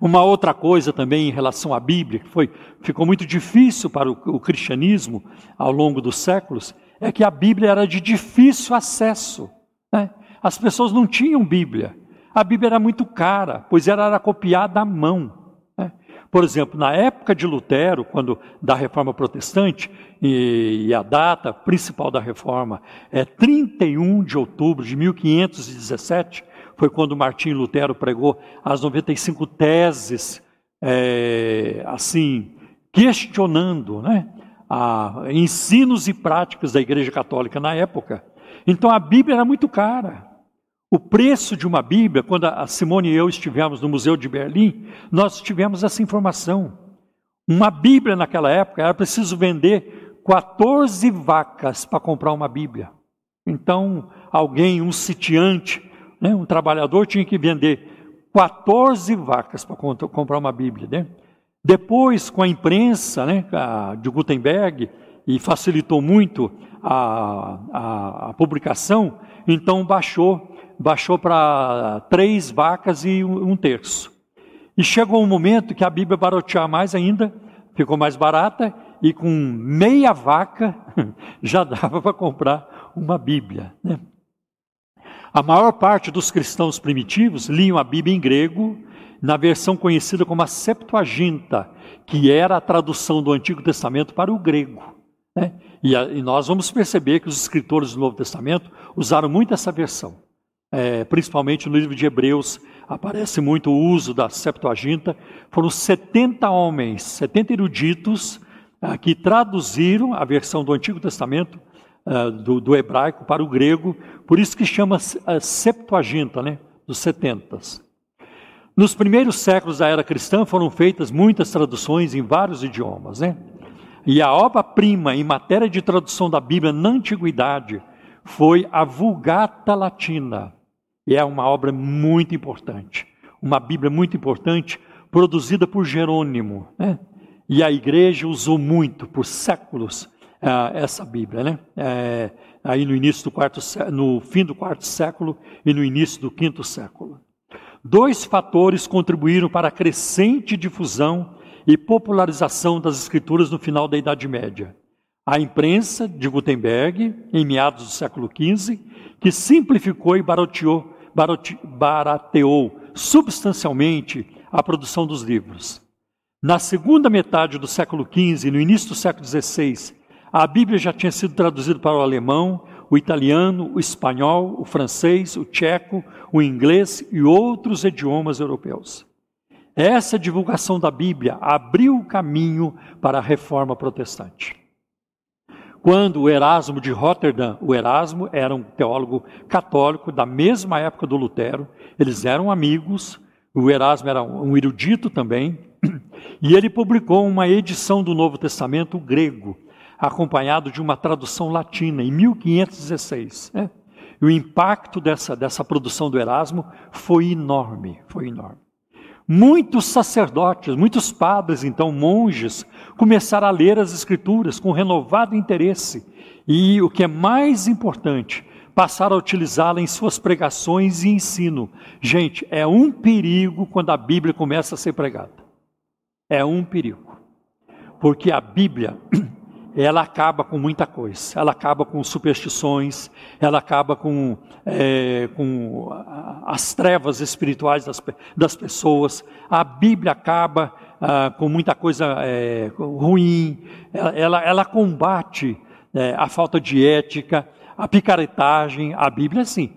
Uma outra coisa também em relação à Bíblia, que foi, ficou muito difícil para o, o cristianismo ao longo dos séculos, é que a Bíblia era de difícil acesso. Né? As pessoas não tinham Bíblia. A Bíblia era muito cara, pois ela era copiada à mão. Né? Por exemplo, na época de Lutero, quando da Reforma Protestante, e, e, a data principal da Reforma é 31 de outubro de 1517, foi quando Martim Lutero pregou as 95 teses, é, assim, questionando né, a, ensinos e práticas da Igreja Católica na época. Então a Bíblia era muito cara. O preço de uma Bíblia, quando a Simone e eu estivemos no Museu de Berlim, nós tivemos essa informação. Uma Bíblia naquela época era preciso vender 14 vacas para comprar uma Bíblia. Então, alguém, um sitiante, né? Um trabalhador tinha que vender 14 vacas para comprar uma Bíblia. Né? Depois, com a imprensa né, de Gutenberg, e facilitou muito a, a, a publicação, então baixou, baixou para três vacas e um, terço. E chegou um momento que a Bíblia baratear mais ainda, ficou mais barata, e com meia vaca já dava para comprar uma Bíblia. Né? A maior parte dos cristãos primitivos liam a Bíblia em grego, na versão conhecida como a Septuaginta, que era a tradução do Antigo Testamento para o grego. Né? E, a, e, nós vamos perceber que os escritores do Novo Testamento usaram muito essa versão. É, principalmente no livro de Hebreus aparece muito o uso da Septuaginta. Foram 70 homens, 70 eruditos, ah, que traduziram a versão do Antigo Testamento uh, do, do, hebraico para o grego, por isso que chama a Septuaginta, né, dos setentas. Nos primeiros séculos da era cristã foram feitas muitas traduções em vários idiomas, né? E a obra-prima em matéria de tradução da Bíblia na antiguidade foi a Vulgata Latina. E é uma obra muito importante, uma Bíblia muito importante, produzida por Jerônimo. Né? E a igreja usou muito, por séculos, ah, essa Bíblia, né? É, aí no início do quarto, no fim do quarto século e no início do quinto século. Dois fatores contribuíram para a crescente difusão e popularização das escrituras no final da Idade Média. A imprensa de Gutenberg, em meados do século XV, que simplificou e barateou, barateou substancialmente a produção dos livros. Na segunda metade do século XV e no início do século XVI, a Bíblia já tinha sido traduzida para o alemão, o italiano, o espanhol, o francês, o tcheco, o inglês e outros idiomas europeus. Essa divulgação da Bíblia abriu o caminho para a reforma protestante. Quando o Erasmo de Rotterdam, o Erasmo era um teólogo católico da mesma época do Lutero, eles eram amigos, o Erasmo era um erudito também, e ele publicou uma edição do Novo Testamento grego, acompanhado de uma tradução latina, em 1516. Né? E o impacto dessa, dessa produção do Erasmo foi enorme, foi enorme. Muitos sacerdotes, muitos padres, então monges, começaram a ler as Escrituras com renovado interesse. E o que é mais importante, passaram a utilizá-la em suas pregações e ensino. Gente, é um perigo quando a Bíblia começa a ser pregada. É um perigo. Porque a Bíblia, ela acaba com muita coisa. Ela acaba com superstições, ela acaba com, é, com as trevas espirituais das, das pessoas. A Bíblia acaba ah, com muita coisa é, ruim. Ela, ela, ela combate é, a falta de ética, a picaretagem. A Bíblia, sim.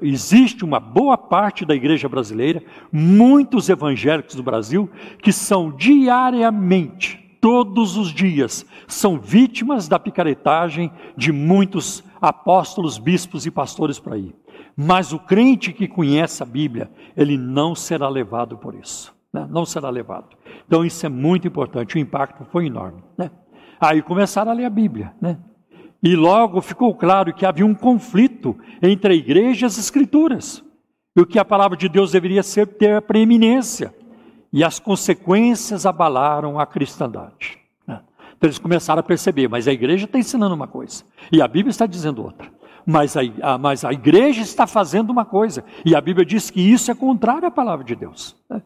Existe uma boa parte da igreja brasileira, muitos evangélicos do Brasil, que são diariamente todos os dias são vítimas da picaretagem de muitos apóstolos, bispos e pastores por aí. Mas o crente que conhece a Bíblia, ele não será levado por isso. Né? Não será levado. Então isso é muito importante, o impacto foi enorme. Né? Aí começaram a ler a Bíblia. Né? E logo ficou claro que havia um conflito entre a igreja e as escrituras. E o que a palavra de Deus deveria ser ter a preeminência e as consequências abalaram a cristandade. Né? Então eles começaram a perceber, mas a igreja está ensinando uma coisa e a Bíblia está dizendo outra. Mas a, a, mas a igreja está fazendo uma coisa e a Bíblia diz que isso é contrário à palavra de Deus. Né?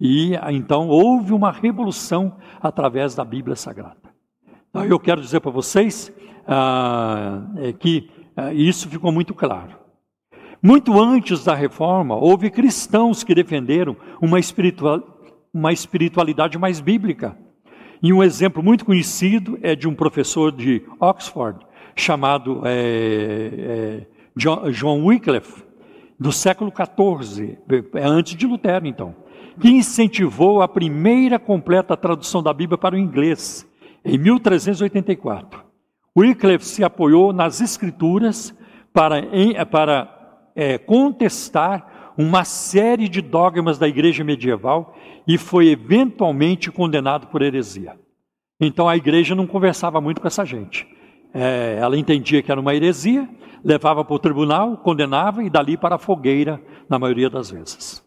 E então houve uma revolução através da Bíblia Sagrada. Então eu quero dizer para vocês ah, é que ah, isso ficou muito claro. Muito antes da reforma, houve cristãos que defenderam uma espiritual, uma espiritualidade mais bíblica. E um exemplo muito conhecido é de um professor de Oxford, chamado é, é, John Wycliffe, do século XIV, é antes de Lutero, então, que incentivou a primeira completa tradução da Bíblia para o inglês, em 1384. Wycliffe se apoiou nas Escrituras para, para é, contestar uma série de dogmas da igreja medieval e foi eventualmente condenado por heresia. Então a igreja não conversava muito com essa gente. É, ela entendia que era uma heresia, levava para o tribunal, condenava e dali para a fogueira, na maioria das vezes.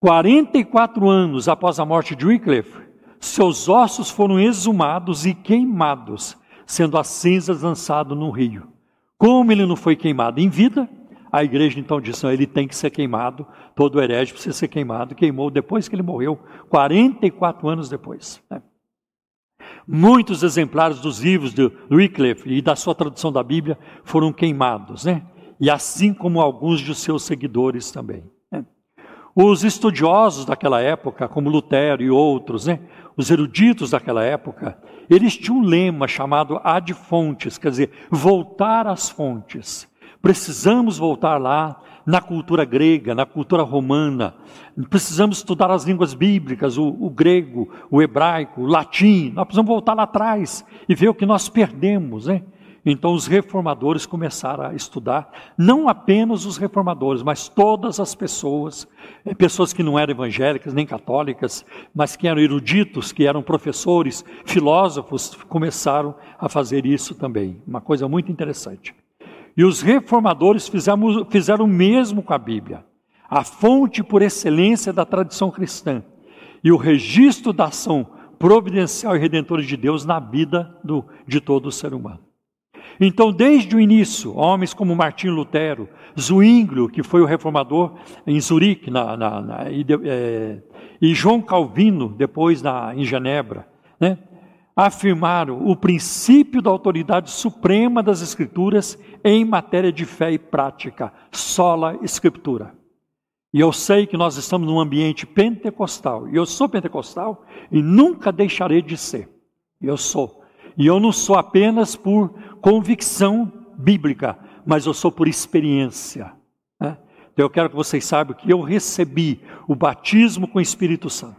44 anos após a morte de Wycliffe, seus ossos foram exumados e queimados, sendo as cinzas lançadas no rio. Como ele não foi queimado em vida, a igreja então disse: não, ele tem que ser queimado, todo herege precisa ser queimado. Queimou depois que ele morreu, 44 anos depois. Né? Muitos exemplares dos livros de Wycliffe e da sua tradução da Bíblia foram queimados, né? e assim como alguns de seus seguidores também. Né? Os estudiosos daquela época, como Lutero e outros, né? os eruditos daquela época, eles tinham um lema chamado ad fontes, quer dizer, voltar às fontes. Precisamos voltar lá na cultura grega, na cultura romana. Precisamos estudar as línguas bíblicas, o, o, grego, o hebraico, o latim. Nós precisamos voltar lá atrás e ver o que nós perdemos, né? Então os reformadores começaram a estudar, não apenas os reformadores, mas todas as pessoas, eh, pessoas que não eram evangélicas nem católicas, mas que eram eruditos, que eram professores, filósofos, começaram a fazer isso também. Uma coisa muito interessante. E os reformadores fizeram, o mesmo com a Bíblia, a fonte por excelência da tradição cristã e o registro da ação providencial e redentora de Deus na vida do, de todo o ser humano. Então, desde o início, homens como Martinho Lutero, Zwinglio, que foi o reformador em Zurique, na, na, na, e, é, e, João Calvino, depois em Genebra, né, afirmaram o princípio da autoridade suprema das Escrituras em matéria de fé e prática, sola Escritura. E eu sei que nós estamos num ambiente pentecostal, e eu sou pentecostal e nunca deixarei de ser. Eu sou. E eu não sou apenas por convicção bíblica, mas eu sou por experiência. Né? Então eu quero que vocês saibam que eu recebi o batismo com o Espírito Santo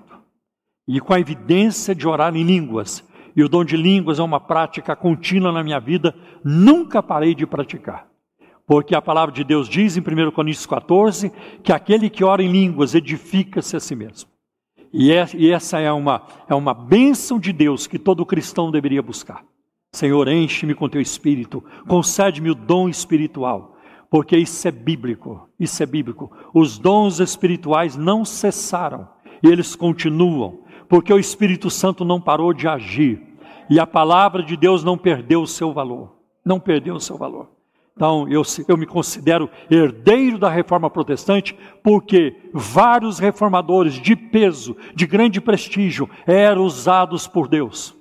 e com a evidência de orar em línguas e o dom de línguas é uma prática contínua na minha vida, nunca parei de praticar. Porque a palavra de Deus diz em 1 Coríntios 14 que aquele que ora em línguas edifica-se a si mesmo. E, é, e essa é uma, é uma bênção de Deus que todo cristão deveria buscar. Senhor, enche-me com teu espírito, concede-me o dom espiritual, porque isso é bíblico, isso é bíblico. Os dons espirituais não cessaram, eles continuam porque o Espírito Santo não parou de agir e a palavra de Deus não perdeu o seu valor. Não perdeu o seu valor. Então, eu, eu me considero herdeiro da reforma protestante, porque vários reformadores de peso, de grande prestígio, eram usados por Deus.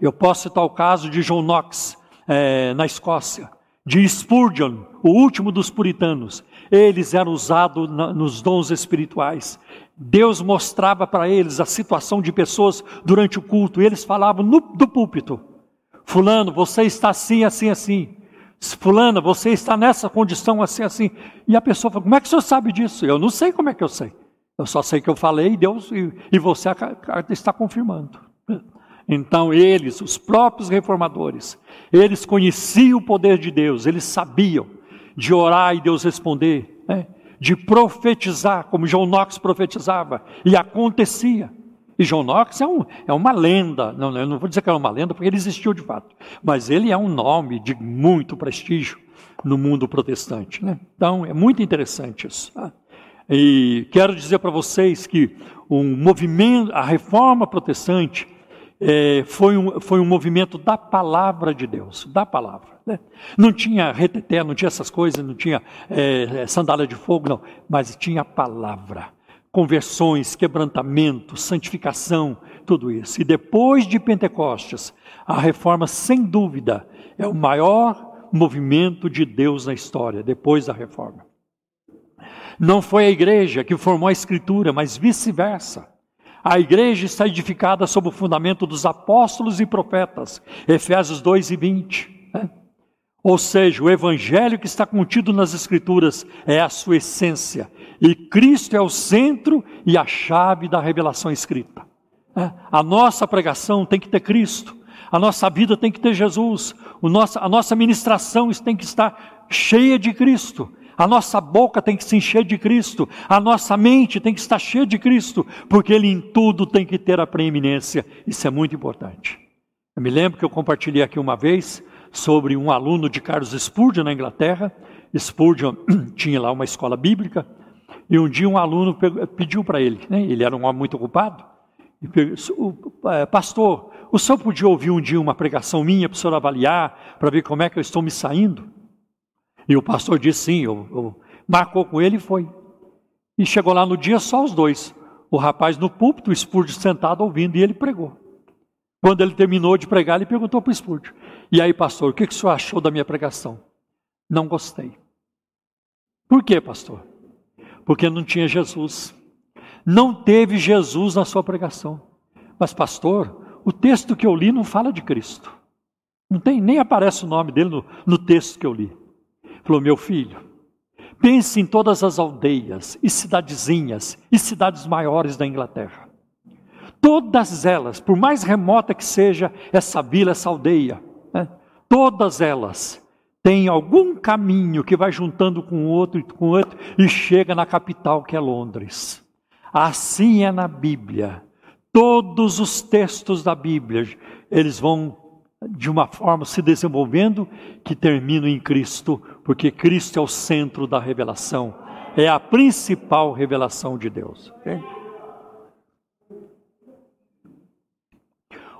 Eu posso citar o caso de John Knox, é, na Escócia, de Spurgeon, o último dos puritanos. Eles eram usados na, nos dons espirituais. Deus mostrava para eles a situação de pessoas durante o culto, e eles falavam no, do púlpito: Fulano, você está assim, assim, assim. Fulana, você está nessa condição assim, assim. E a pessoa fala, como é que o senhor sabe disso? Eu não sei como é que eu sei. Eu só sei que eu falei Deus, e, e você está confirmando. Então eles, os próprios reformadores, eles conheciam o poder de Deus, eles sabiam de orar e Deus responder, né? De profetizar, como João Knox profetizava, e acontecia. E John Knox é, um, é uma lenda, não, eu não vou dizer que é uma lenda, porque ele existiu de fato, mas ele é um nome de muito prestígio no mundo protestante. Né? Então, é muito interessante isso. Tá? E quero dizer para vocês que o movimento, a reforma protestante, é, foi, um, foi um movimento da palavra de Deus, da palavra. Né? Não tinha reteté, não tinha essas coisas, não tinha é, sandália de fogo, não, mas tinha a palavra conversões, quebrantamento, santificação, tudo isso. E depois de Pentecostes, a reforma, sem dúvida, é o maior movimento de Deus na história, depois da reforma. Não foi a igreja que formou a Escritura, mas vice-versa. A igreja está edificada sob o fundamento dos apóstolos e profetas, Efésios 2 e 20. Ou seja, o evangelho que está contido nas Escrituras é a sua essência, e Cristo é o centro e a chave da revelação escrita. É, a nossa pregação tem que ter Cristo, a nossa vida tem que ter Jesus, nosso, a nossa ministração tem que estar cheia de Cristo, a nossa boca tem que se encher de Cristo, a nossa mente tem que estar cheia de Cristo, porque Ele em tudo tem que ter a preeminência, isso é muito importante. Eu me lembro que eu compartilhei aqui uma vez sobre um aluno de Carlos Spurgeon na Inglaterra. Spurgeon tinha lá uma escola bíblica e um dia um aluno pediu para ele, né? ele era um homem muito ocupado, e pegou, é, pastor, o senhor podia ouvir um dia uma pregação minha para o senhor avaliar, para ver como é que eu estou me saindo? E o pastor disse sim, eu, eu, marcou com ele e foi. E chegou lá no dia só os dois. O rapaz no púlpito, o Spurgeon sentado ouvindo, e ele pregou. Quando ele terminou de pregar, ele perguntou para o Spurgeon, e aí pastor, o que, que o senhor achou da minha pregação? Não gostei. Por quê, pastor? porque não tinha Jesus. Não teve Jesus na sua pregação. Mas, pastor, o texto que eu li não fala de Cristo. Não tem, nem aparece o nome dele no, no texto que eu li. Falou, meu filho, pense em todas as aldeias e cidadezinhas e cidades maiores da Inglaterra. Todas elas, por mais remota que seja essa vila, essa aldeia, todas elas tem algum caminho que vai juntando com outro e com outro e chega na capital que é Londres. Assim é na Bíblia. Todos os textos da Bíblia, eles vão de uma forma se desenvolvendo que terminam em Cristo, porque Cristo é o centro da revelação, é a principal revelação de Deus.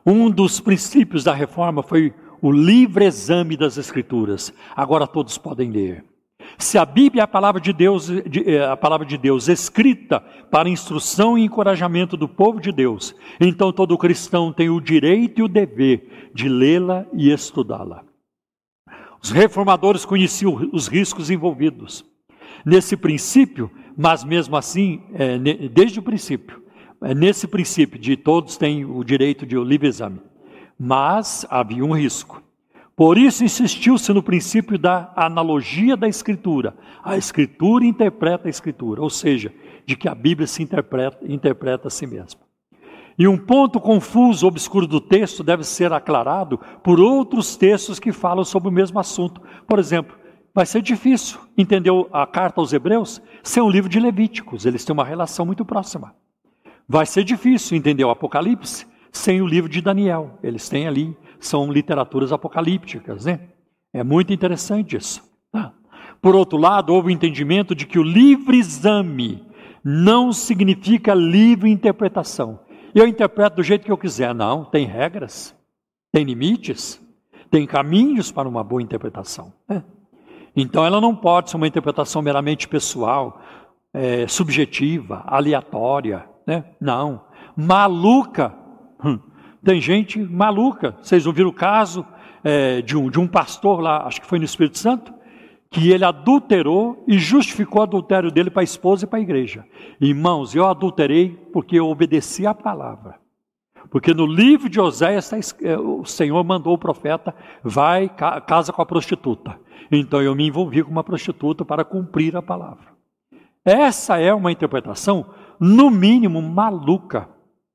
Um dos princípios da reforma foi o livre exame das Escrituras. Agora todos podem ler. Se a Bíblia é a palavra de Deus, é, a palavra de Deus escrita para instrução e encorajamento do povo de Deus, então todo cristão tem o direito e o dever de lê-la e estudá-la. Os reformadores conheciam os riscos envolvidos nesse princípio, mas mesmo assim, é, desde o princípio, é nesse princípio de todos têm o direito de livre exame. Mas havia um risco. Por isso insistiu-se no princípio da analogia da Escritura. A Escritura interpreta a Escritura, ou seja, de que a Bíblia se interpreta, interpreta a si mesma. E um ponto confuso, obscuro do texto deve ser aclarado por outros textos que falam sobre o mesmo assunto. Por exemplo, vai ser difícil entender a carta aos Hebreus sem o livro de Levíticos, eles têm uma relação muito próxima. Vai ser difícil entender o Apocalipse sem o livro de Daniel. Eles têm ali, são literaturas apocalípticas, né? É muito interessante isso. Tá? Por outro lado, houve o entendimento de que o livre exame não significa livre interpretação. Eu interpreto do jeito que eu quiser. Não, tem regras, tem limites, tem caminhos para uma boa interpretação. Né? Então ela não pode ser uma interpretação meramente pessoal, é, subjetiva, aleatória, né? Não. Maluca. Tem gente maluca. Vocês ouviram o caso é, de, um, de um pastor lá, acho que foi no Espírito Santo, que ele adulterou e justificou o adultério dele para a esposa e para a igreja. Irmãos, eu adulterei porque eu obedeci a palavra. Porque no livro de Oséias é, o Senhor mandou o profeta, vai, casa com a prostituta. Então eu me envolvi com uma prostituta para cumprir a palavra. Essa é uma interpretação, no mínimo, maluca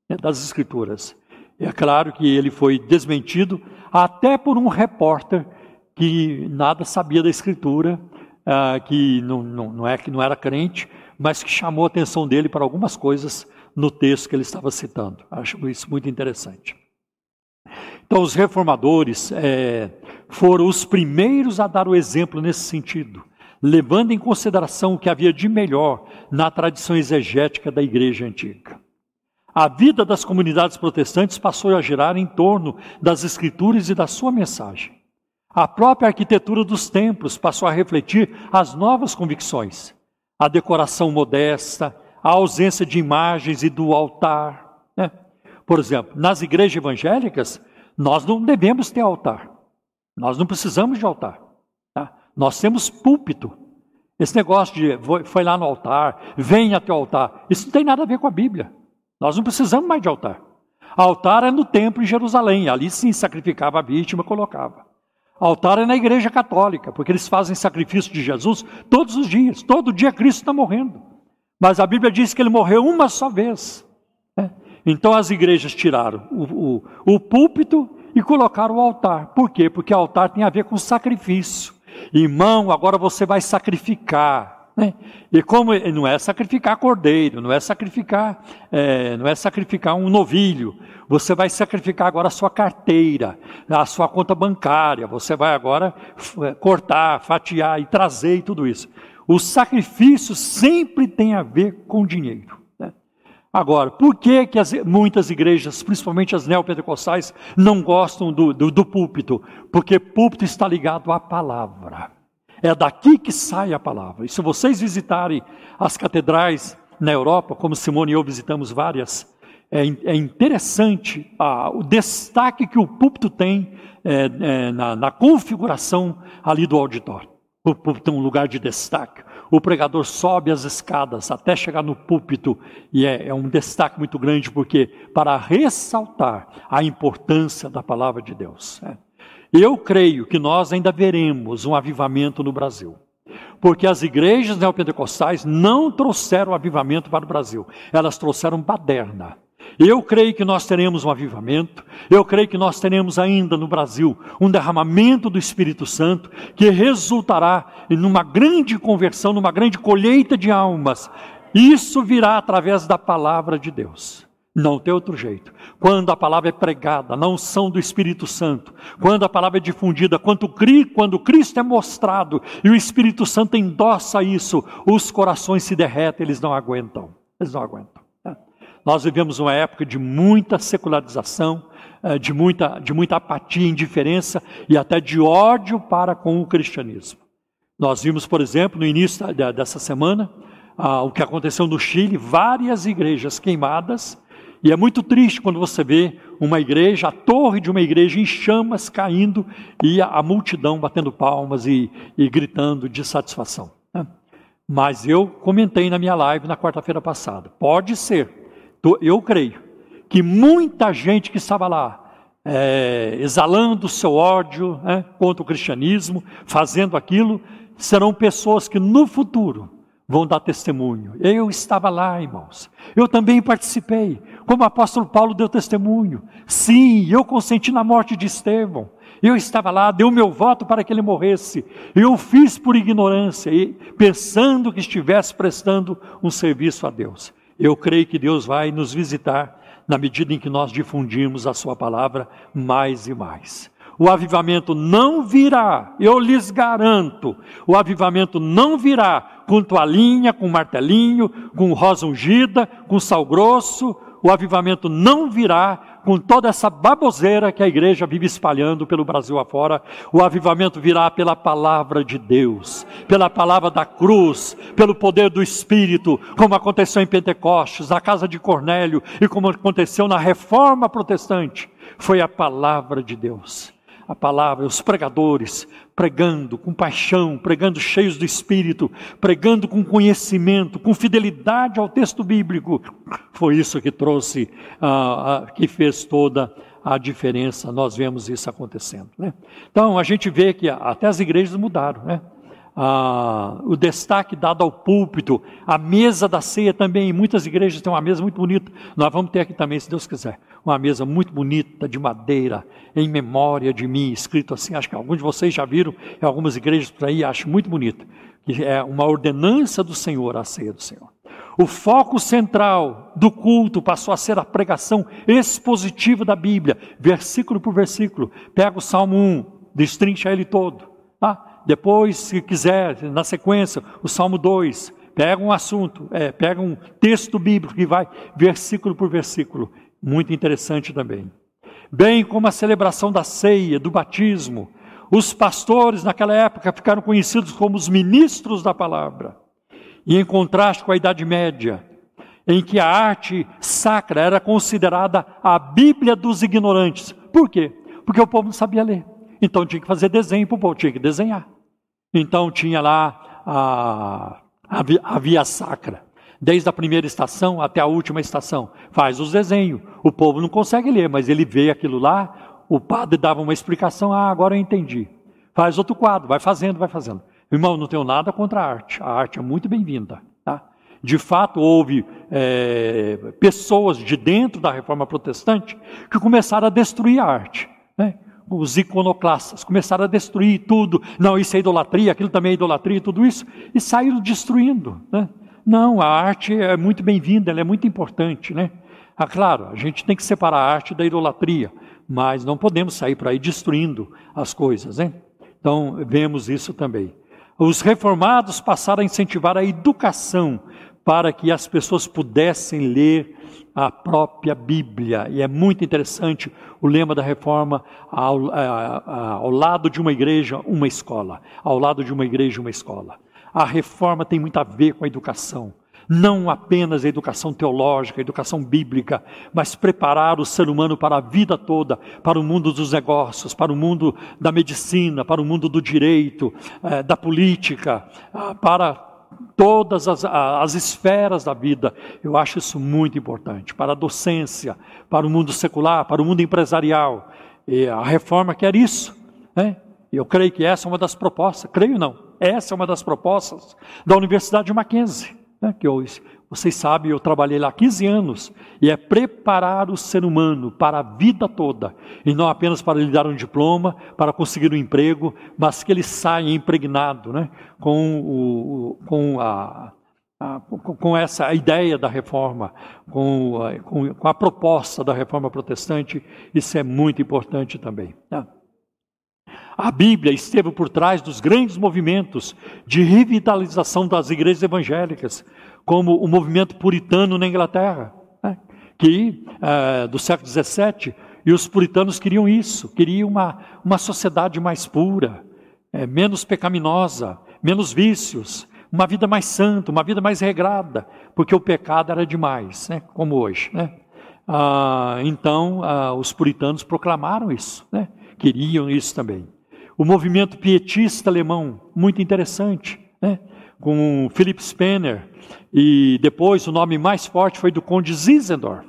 né, das Escrituras. É claro que ele foi desmentido até por um repórter que nada sabia da Escritura, ah, que não, não, não, é que não era crente, mas que chamou a atenção dele para algumas coisas no texto que ele estava citando. Acho isso muito interessante. Então, os reformadores é, foram os primeiros a dar o exemplo nesse sentido, levando em consideração o que havia de melhor na tradição exegética da igreja antiga. A vida das comunidades protestantes passou a girar em torno das escrituras e da sua mensagem. A própria arquitetura dos templos passou a refletir as novas convicções. A decoração modesta, a ausência de imagens e do altar. Né? Por exemplo, nas igrejas evangélicas, nós não devemos ter altar. Nós não precisamos de altar. Tá? Nós temos púlpito. Esse negócio de foi lá no altar, vem até o altar, isso não tem nada a ver com a Bíblia. Nós não precisamos mais de altar. Altar é no templo em Jerusalém, ali sim sacrificava a vítima, colocava. Altar é na igreja católica, porque eles fazem sacrifício de Jesus todos os dias, todo dia Cristo está morrendo. Mas a Bíblia diz que ele morreu uma só vez. Né? Então as igrejas tiraram o, o, o púlpito e colocaram o altar. Por quê? Porque altar tem a ver com sacrifício. Irmão, agora você vai sacrificar. Né? E como não é sacrificar cordeiro, não é sacrificar, é, não é sacrificar um novilho. Você vai sacrificar agora a sua carteira, a sua conta bancária. Você vai agora é, cortar, fatiar e trazer e tudo isso. O sacrifício sempre tem a ver com dinheiro. Agora, por que, que as, muitas igrejas, principalmente as neopentecostais, não gostam do, do, do púlpito? Porque púlpito está ligado à palavra. É daqui que sai a palavra. E se vocês visitarem as catedrais na Europa, como Simone e eu visitamos várias, é, é interessante ah, o destaque que o púlpito tem é, é, na, na configuração ali do auditório. O púlpito é um lugar de destaque o pregador sobe as escadas até chegar no púlpito, e é, é um destaque muito grande, porque para ressaltar a importância da palavra de Deus. É. Eu creio que nós ainda veremos um avivamento no Brasil. Porque as igrejas neopentecostais não trouxeram avivamento para o Brasil, elas trouxeram baderna. Eu creio que nós teremos um avivamento, eu creio que nós teremos ainda no Brasil um derramamento do Espírito Santo que resultará em uma grande conversão, numa grande colheita de almas. Isso virá através da palavra de Deus. Não tem outro jeito. Quando a palavra é pregada, na unção do Espírito Santo, quando a palavra é difundida, quando, quando Cristo é mostrado e o Espírito Santo endossa isso, os corações se derretem, eles não aguentam. Eles não aguentam. Nós vivemos uma época de muita secularização, eh, de muita, de muita apatia, indiferença e até de ódio para com o cristianismo. Nós vimos, por exemplo, no início dessa semana, ah, o que aconteceu no Chile, várias igrejas queimadas, e é muito triste quando você vê uma igreja, a torre de uma igreja em chamas caindo e a, multidão batendo palmas e, e gritando de satisfação. Né? Mas eu comentei na minha live na quarta-feira passada: pode ser eu creio que muita gente que estava lá, é, exalando o seu ódio né, contra o cristianismo, fazendo aquilo, serão pessoas que no futuro vão dar testemunho. Eu estava lá, irmãos. Eu também participei. Como o apóstolo Paulo deu testemunho. Sim, eu consenti na morte de Estevão. Eu estava lá, dei o meu voto para que ele morresse. Eu fiz por ignorância, pensando que estivesse prestando um serviço a Deus. Eu creio que Deus vai nos visitar na medida em que nós difundirmos a Sua palavra mais e mais. O avivamento não virá, eu lhes garanto, o avivamento não virá com toalhinha, com martelinho, com rosa ungida, com sal grosso. O avivamento não virá com toda essa baboseira que a igreja vive espalhando pelo Brasil afora. O avivamento virá pela palavra de Deus, pela palavra da cruz, pelo poder do Espírito, como aconteceu em Pentecostes, na casa de Cornélio e como aconteceu na reforma protestante. Foi a palavra de Deus a palavra, os pregadores pregando com paixão, pregando cheios do Espírito, pregando com conhecimento, com fidelidade ao texto bíblico. Foi isso que trouxe, ah, ah, que fez toda a diferença. Nós vemos isso acontecendo. Né? Então a gente vê que até as igrejas mudaram, né? Ah, o destaque dado ao púlpito, a mesa da ceia também. Muitas igrejas têm uma mesa muito bonita. Nós vamos ter aqui também, se Deus quiser, uma mesa muito bonita de madeira, em memória de mim, escrito assim. Acho que alguns de vocês já viram em algumas igrejas por aí, acho muito bonito. Que é uma ordenança do Senhor, a ceia do Senhor. O foco central do culto passou a ser a pregação expositiva da Bíblia, versículo por versículo. Pega o Salmo 1, destrincha ele todo. Tá? Depois, se quiser, na sequência, o Salmo 2, pega um assunto, é, pega um texto bíblico e vai versículo por versículo. Muito interessante também. Bem como a celebração da ceia, do batismo. Os pastores naquela época ficaram conhecidos como os ministros da palavra. E em contraste com a Idade Média, em que a arte sacra era considerada a Bíblia dos ignorantes. Por quê? Porque o povo não sabia ler. Então tinha que fazer desenho para o povo, tinha que desenhar. Então tinha lá a, a, via sacra, desde a primeira estação até a última estação. Faz os desenhos. O povo não consegue ler, mas ele vê aquilo lá, o padre dava uma explicação, ah, agora eu entendi. Faz outro quadro, vai fazendo, vai fazendo. Irmão, não tenho nada contra a arte. A arte é muito bem-vinda. Tá? De fato, houve é, pessoas de dentro da reforma protestante que começaram a destruir a arte. Né? Os iconoclastas, começaram a destruir tudo. Não, isso é idolatria, aquilo também é idolatria, tudo isso, e saíram destruindo. Né? Não, a arte é muito bem-vinda, ela é muito importante. Né? Ah, claro, a gente tem que separar a arte da idolatria, mas não podemos sair por aí destruindo as coisas. Né? Então, vemos isso também. Os reformados passaram a incentivar a educação para que as pessoas pudessem ler a própria Bíblia. E é muito interessante o lema da reforma: ao, ao, lado de uma igreja, uma escola. Ao lado de uma igreja, uma escola. A reforma tem muito a ver com a educação. Não apenas a educação teológica, a educação bíblica, mas preparar o ser humano para a vida toda, para o mundo dos negócios, para o mundo da medicina, para o mundo do direito, eh, da política, ah, para todas as, as esferas da vida. Eu acho isso muito importante para a docência, para o mundo secular, para o mundo empresarial. E a reforma quer isso. Né? Eu creio que essa é uma das propostas, creio não, essa é uma das propostas da Universidade de Mackenzie, né? que hoje vocês sabem, eu trabalhei lá 15 anos e é preparar o ser humano para a vida toda e não apenas para lhe dar um diploma, para conseguir um emprego, mas que ele saia impregnado né, com, o, com, a, a, com essa ideia da reforma, com a, com, com a proposta da reforma protestante. Isso é muito importante também. Né? A Bíblia esteve por trás dos grandes movimentos de revitalização das igrejas evangélicas como o movimento puritano na Inglaterra, né? que é, do século XVII, e os puritanos queriam isso, queriam uma, uma sociedade mais pura, é, menos pecaminosa, menos vícios, uma vida mais santa, uma vida mais regrada, porque o pecado era demais, né? como hoje. Né? Ah, então, ah, os puritanos proclamaram isso, né? queriam isso também. O movimento pietista alemão, muito interessante, né? Com Philip Spener, e depois o nome mais forte foi do Conde Zinzendorf,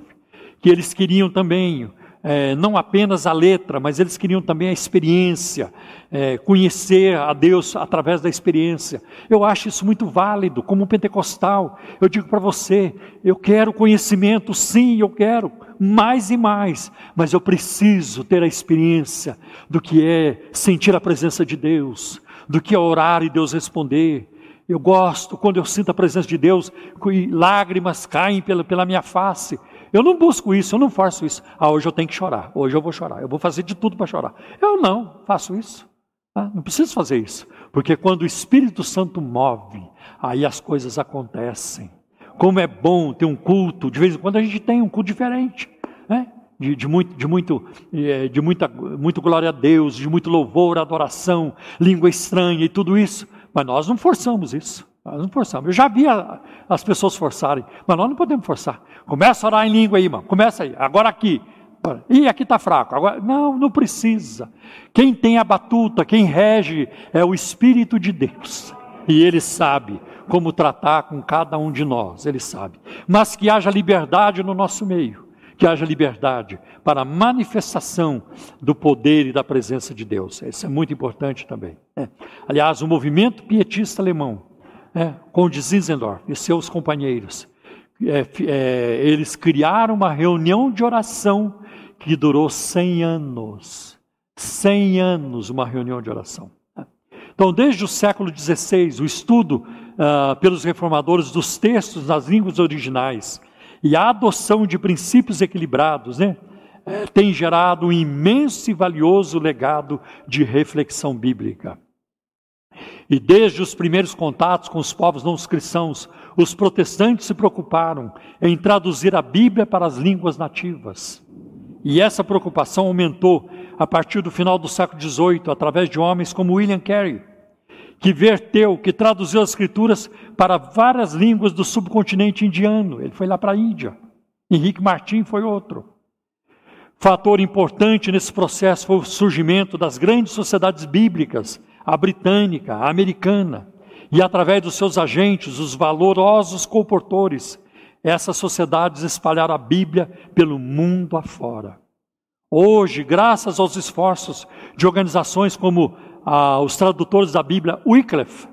que eles queriam também, é, não apenas a letra, mas eles queriam também a experiência, é, conhecer a Deus através da experiência. Eu acho isso muito válido, como um pentecostal. Eu digo para você, eu quero conhecimento, sim, eu quero, mais e mais, mas eu preciso ter a experiência do que é sentir a presença de Deus, do que é orar e Deus responder, eu gosto quando eu sinto a presença de Deus e lágrimas caem pela, pela minha face. Eu não busco isso, eu não faço isso. Ah, hoje eu tenho que chorar, hoje eu vou chorar, eu vou fazer de tudo para chorar. Eu não faço isso. Ah, não preciso fazer isso. Porque quando o Espírito Santo move, aí as coisas acontecem. como é bom ter um culto. De vez em quando a gente tem um culto diferente, né? de, de, muito, de, muito, é, de muita, muito glória a Deus, de muito louvor, adoração, língua estranha e tudo isso. Mas nós não forçamos isso. Nós não forçamos. Eu já vi a, as pessoas forçarem, mas nós não podemos forçar. Começa a orar em língua aí, irmão. Começa aí. Agora aqui. E aqui está fraco. Agora, não, não precisa. Quem tem a batuta, quem rege é o Espírito de Deus. E Ele sabe como tratar com cada um de nós. Ele sabe. Mas que haja liberdade no nosso meio que haja liberdade para a manifestação do poder e da presença de Deus. Isso é muito importante também. É. Aliás, o movimento pietista alemão, é, com Zinzendorf e seus companheiros, é, é eles criaram uma reunião de oração que durou 100 anos. 100 anos uma reunião de oração. Então, desde o século XVI, o estudo uh, pelos reformadores dos textos nas línguas originais e a adoção de princípios equilibrados, né, é, tem gerado um imenso e valioso legado de reflexão bíblica. E desde os primeiros contatos com os povos não cristãos, os protestantes se preocuparam em traduzir a Bíblia para as línguas nativas. E essa preocupação aumentou a partir do final do século XVIII, através de homens como William Carey, que verteu, que traduziu as escrituras para várias línguas do subcontinente indiano. Ele foi lá para a Índia. Henrique Martin foi outro. Fator importante nesse processo foi o surgimento das grandes sociedades bíblicas, a britânica, a americana, e através dos seus agentes, os valorosos comportores, essas sociedades espalharam a Bíblia pelo mundo afora. Hoje, graças aos esforços de organizações como ah, os tradutores da Bíblia, Wycliffe,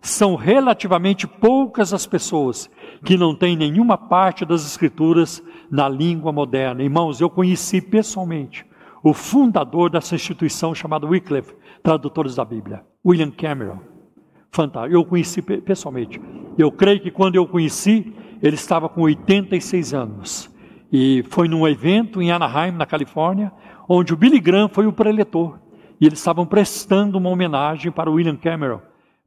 são relativamente poucas as pessoas que não têm nenhuma parte das Escrituras na língua moderna. Irmãos, eu conheci pessoalmente o fundador dessa instituição chamada Wycliffe, Tradutores da Bíblia, William Cameron. Fantástico. Eu conheci pessoalmente. Eu creio que quando eu conheci, ele estava com 86 anos. E foi num evento em Anaheim, na Califórnia, onde o Billy Graham foi o preletor. E eles estavam prestando uma homenagem para William Cameron,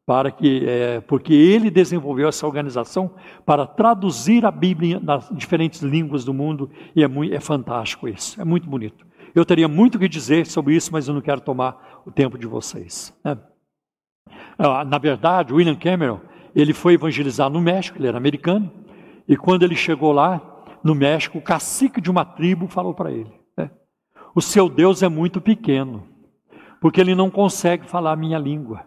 para que, é, porque ele desenvolveu essa organização para traduzir a Bíblia nas diferentes línguas do mundo, e é, muito, é fantástico isso, é muito bonito. Eu teria muito que dizer sobre isso, mas eu não quero tomar o tempo de vocês. Né? Ah, na verdade, William Cameron, ele foi evangelizar no México, ele era americano, e quando ele chegou lá, no México, o cacique de uma tribo falou para ele: né? O seu Deus é muito pequeno porque ele não consegue falar a minha língua.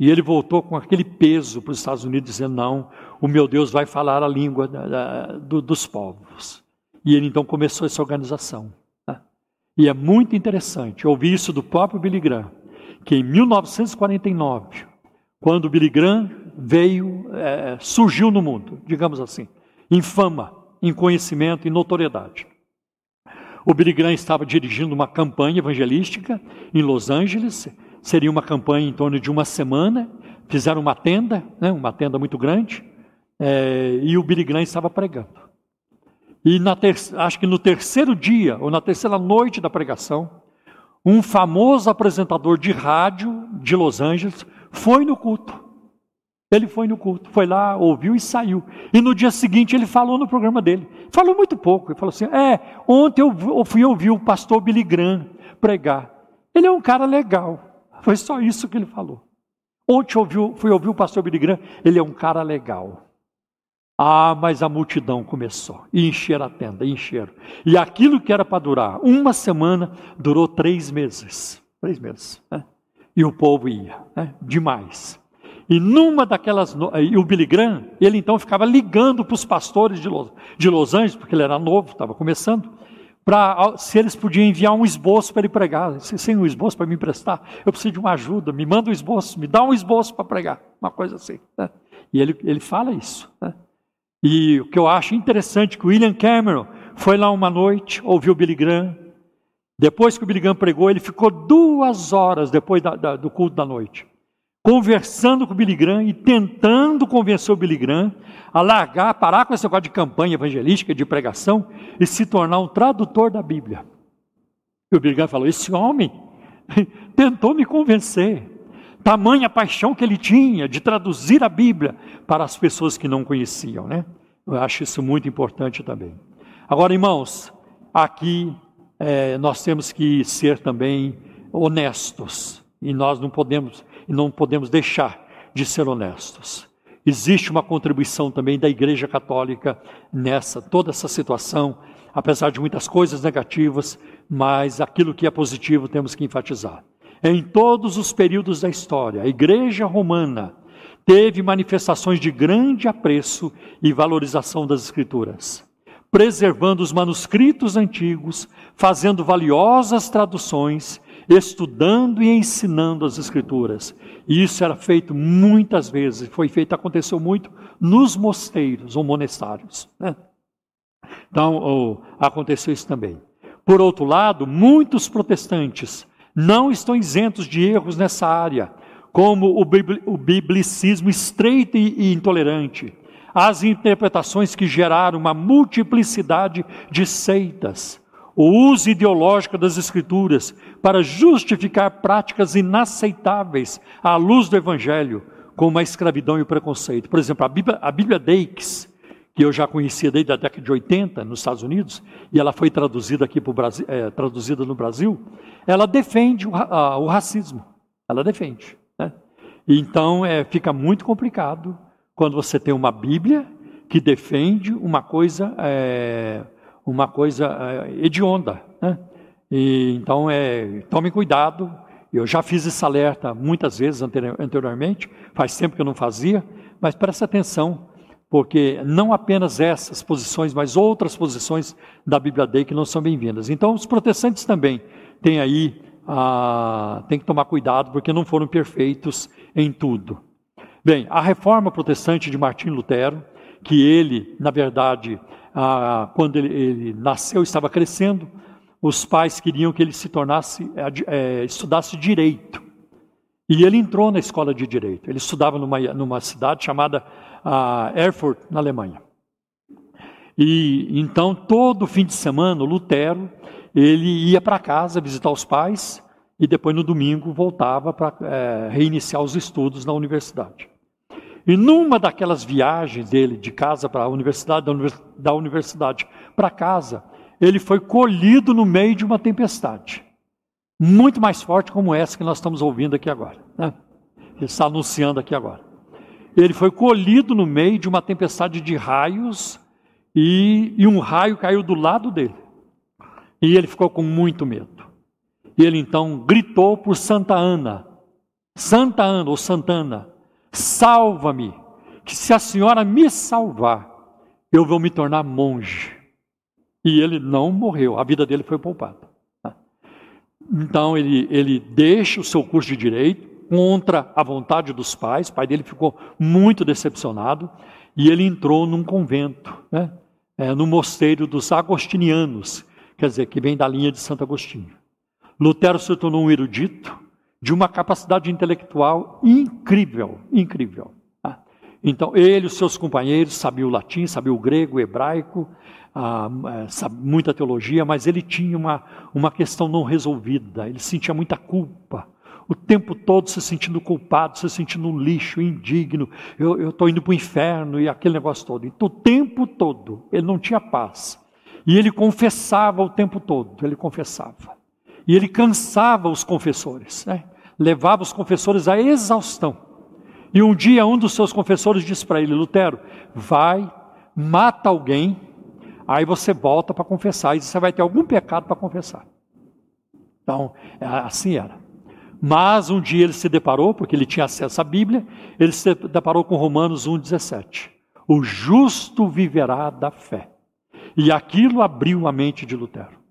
E ele voltou com aquele peso para os Estados Unidos, dizendo: Não, o meu Deus vai falar a língua da, da, do, dos povos. E ele então começou essa organização. Né? E é muito interessante ouvir isso do próprio Billy Graham, que em 1949, quando Billy Graham veio, é, surgiu no mundo, digamos assim, em fama, em conhecimento, em notoriedade. O Billy Graham estava dirigindo uma campanha evangelística em Los Angeles, seria uma campanha em torno de uma semana. Fizeram uma tenda, né, uma tenda muito grande, é, e o Billy Graham estava pregando. E ter, acho que no terceiro dia, ou na terceira noite da pregação, um famoso apresentador de rádio de Los Angeles foi no culto. Ele foi no culto, foi lá, ouviu e saiu. E no dia seguinte ele falou no programa dele. Falou muito pouco. Ele falou assim: É, ontem eu fui ouvir o pastor Billy Graham pregar. Ele é um cara legal. Foi só isso que ele falou. Ontem eu fui ouvir o pastor Billy Graham. Ele é um cara legal. Ah, mas a multidão começou. E encher a tenda, encheram. E aquilo que era para durar uma semana, durou três meses. Três meses. Né? E o povo ia. Né? Demais. E numa daquelas. E o Billy Graham, ele então ficava ligando para os pastores de Los, de Los Angeles, porque ele era novo, estava começando, para se eles podiam enviar um esboço para ele pregar. Sem um esboço para me emprestar, eu preciso de uma ajuda, me manda um esboço, me dá um esboço para pregar, uma coisa assim. Né? E ele, ele fala isso. Né? E o que eu acho interessante que o William Cameron foi lá uma noite, ouviu o Billy Graham. Depois que o Billy Graham pregou, ele ficou duas horas depois da, da, do culto da noite conversando com o Billy Graham e tentando convencer o Billy Graham a largar, parar com esse negócio de campanha evangelística, de pregação e se tornar um tradutor da Bíblia. E o Billy Graham falou: Esse homem tentou me convencer, Tamanha paixão que ele tinha de traduzir a Bíblia para as pessoas que não conheciam, né? Eu acho isso muito importante também. Agora, irmãos, aqui é, nós temos que ser também honestos e nós não podemos não podemos deixar de ser honestos. Existe uma contribuição também da Igreja Católica nessa toda essa situação, apesar de muitas coisas negativas, mas aquilo que é positivo temos que enfatizar. Em todos os períodos da história, a Igreja Romana teve manifestações de grande apreço e valorização das Escrituras, preservando os manuscritos antigos, fazendo valiosas traduções, estudando e ensinando as Escrituras. E isso era feito muitas vezes, foi feito, aconteceu muito nos mosteiros ou monestários. Né? Então, oh, aconteceu isso também. Por outro lado, muitos protestantes não estão isentos de erros nessa área, como o biblicismo estreito e intolerante, as interpretações que geraram uma multiplicidade de seitas, o uso ideológico das Escrituras para justificar práticas inaceitáveis à luz do Evangelho, como a escravidão e o preconceito. Por exemplo, a Bíblia, a Bíblia Dakes, que eu já conhecia desde a década de 80 nos Estados Unidos, e ela foi traduzida aqui para Brasil, é, traduzida no Brasil, ela defende o, a, o racismo. Ela defende. Né? Então é, fica muito complicado quando você tem uma Bíblia que defende uma coisa, é, uma coisa é, hedionda. Né? E, então é, tome cuidado. Eu já fiz esse alerta muitas vezes anteriormente, faz tempo que eu não fazia, mas preste atenção porque não apenas essas posições, mas outras posições da Bíblia Day que não são bem-vindas. Então, os protestantes também têm aí, ah, tem que tomar cuidado, porque não foram perfeitos em tudo. Bem, a reforma protestante de Martim Lutero, que ele, na verdade, ah, quando ele, ele, nasceu, estava crescendo, os pais queriam que ele se tornasse, é, estudasse direito. E ele entrou na escola de direito. Ele estudava numa, numa cidade chamada a Erfurt, na Alemanha. E então, todo fim de semana, Lutero, ele ia para casa visitar os pais e depois no domingo voltava para é, reiniciar os estudos na universidade. E numa daquelas viagens dele de casa para a universidade, da universidade para casa, ele foi colhido no meio de uma tempestade. Muito mais forte como essa que nós estamos ouvindo aqui agora. Né? Ele está anunciando aqui agora. Ele foi colhido no meio de uma tempestade de raios e, e um raio caiu do lado dele. E ele ficou com muito medo. E ele então gritou por Santa Ana: Santa Ana ou Santana, salva-me, que se a senhora me salvar, eu vou me tornar monge. E ele não morreu, a vida dele foi poupada. Então ele, ele deixa o seu curso de direito, contra a vontade dos pais. O pai dele ficou muito decepcionado e ele entrou num convento, né? É, no mosteiro dos agostinianos, quer dizer, que vem da linha de Santo Agostinho. Lutero se tornou um erudito de uma capacidade intelectual incrível, incrível. Tá? Então, ele e os seus companheiros sabiam o latim, sabiam o grego, o hebraico, ah, é, muita teologia, mas ele tinha uma, uma questão não resolvida, ele sentia muita culpa o tempo todo se sentindo culpado, se sentindo um lixo, indigno, eu estou indo para o inferno e aquele negócio todo. Então, o tempo todo ele não tinha paz. E ele confessava o tempo todo, ele confessava. E ele cansava os confessores, né? Levava os confessores à exaustão. E um dia um dos seus confessores disse para ele: Lutero, vai, mata alguém, aí você volta para confessar, e você vai ter algum pecado para confessar. Então, assim era. Mas um dia ele se deparou, porque ele tinha acesso à Bíblia, ele se deparou com Romanos 1,17. O justo viverá da fé. E aquilo abriu a mente de Lutero.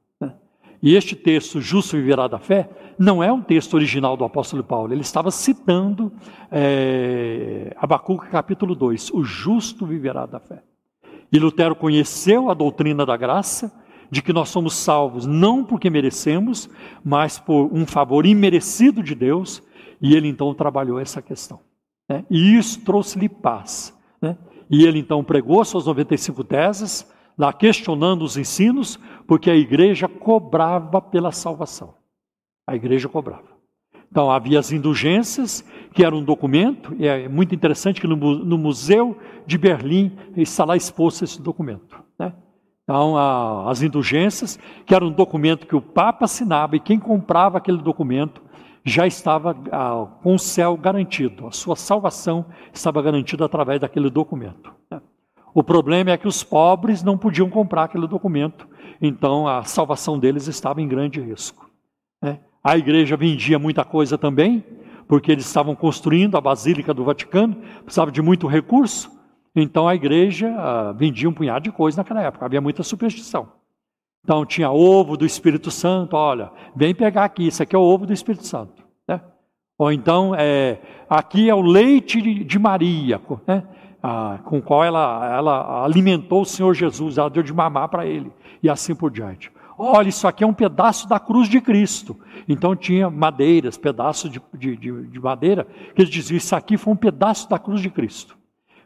E este texto, justo viverá da fé, não é um texto original do apóstolo Paulo. Ele estava citando é, Abacuque capítulo 2. O justo viverá da fé. E Lutero conheceu a doutrina da graça de que nós somos salvos não porque merecemos, mas por um favor imerecido de Deus, e ele então trabalhou essa questão. Né? E isso trouxe-lhe paz. Né? E ele então pregou suas 95 teses, lá questionando os ensinos, porque a igreja cobrava pela salvação. A igreja cobrava. Então havia as indulgências, que era um documento, e é muito interessante que no, no Museu de Berlim está lá exposto esse documento. Né? Então, a, as indulgências, que era um documento que o Papa assinava, e quem comprava aquele documento já estava a, com o céu garantido, a sua salvação estava garantida através daquele documento. Né? O problema é que os pobres não podiam comprar aquele documento, então a salvação deles estava em grande risco. Né? A igreja vendia muita coisa também, porque eles estavam construindo a Basílica do Vaticano, precisava de muito recurso, então a igreja ah, vendia um punhado de coisa naquela época, havia muita superstição. Então tinha ovo do Espírito Santo, olha, vem pegar aqui, isso aqui é o ovo do Espírito Santo. Né? Ou então, é, aqui é o leite de Maria, né? Ah, com qual ela, ela alimentou o Senhor Jesus, ela deu de mamar para ele, e assim por diante. Olha, isso aqui é um pedaço da cruz de Cristo. Então tinha madeiras, pedaços de, de, de, de madeira, que eles diziam: Isso aqui foi um pedaço da cruz de Cristo.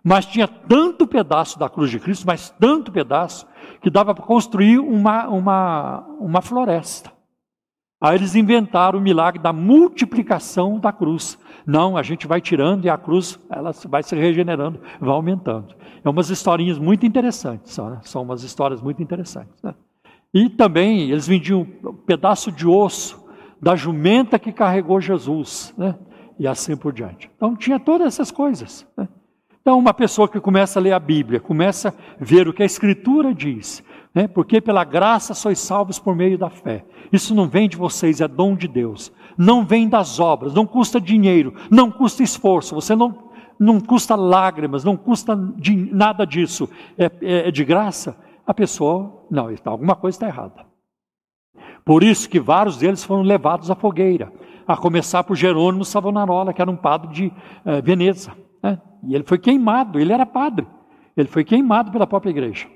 Mas tinha tanto pedaço da cruz de Cristo, mas tanto pedaço, que dava para construir uma, uma, uma floresta. Aí eles inventaram o milagre da multiplicação da cruz. Não, a gente vai tirando e a cruz ela vai se regenerando, vai aumentando. É umas historinhas muito interessantes, né? são umas histórias muito interessantes. Né? E também eles vendiam um pedaço de osso da jumenta que carregou Jesus, né? e assim por diante. Então tinha todas essas coisas. Né? Então uma pessoa que começa a ler a Bíblia, começa a ver o que a Escritura diz, né? porque pela graça sois salvos por meio da fé. Isso não vem de vocês, é dom de Deus não vem das obras, não custa dinheiro, não custa esforço, você não, não custa lágrimas, não custa de, nada disso, é, é, é, de graça, a pessoa, não, alguma coisa está errada. Por isso que vários deles foram levados à fogueira, a começar por Jerônimo Savonarola, que era um padre de eh, Veneza. Né? E ele foi queimado, ele era padre, ele foi queimado pela própria igreja.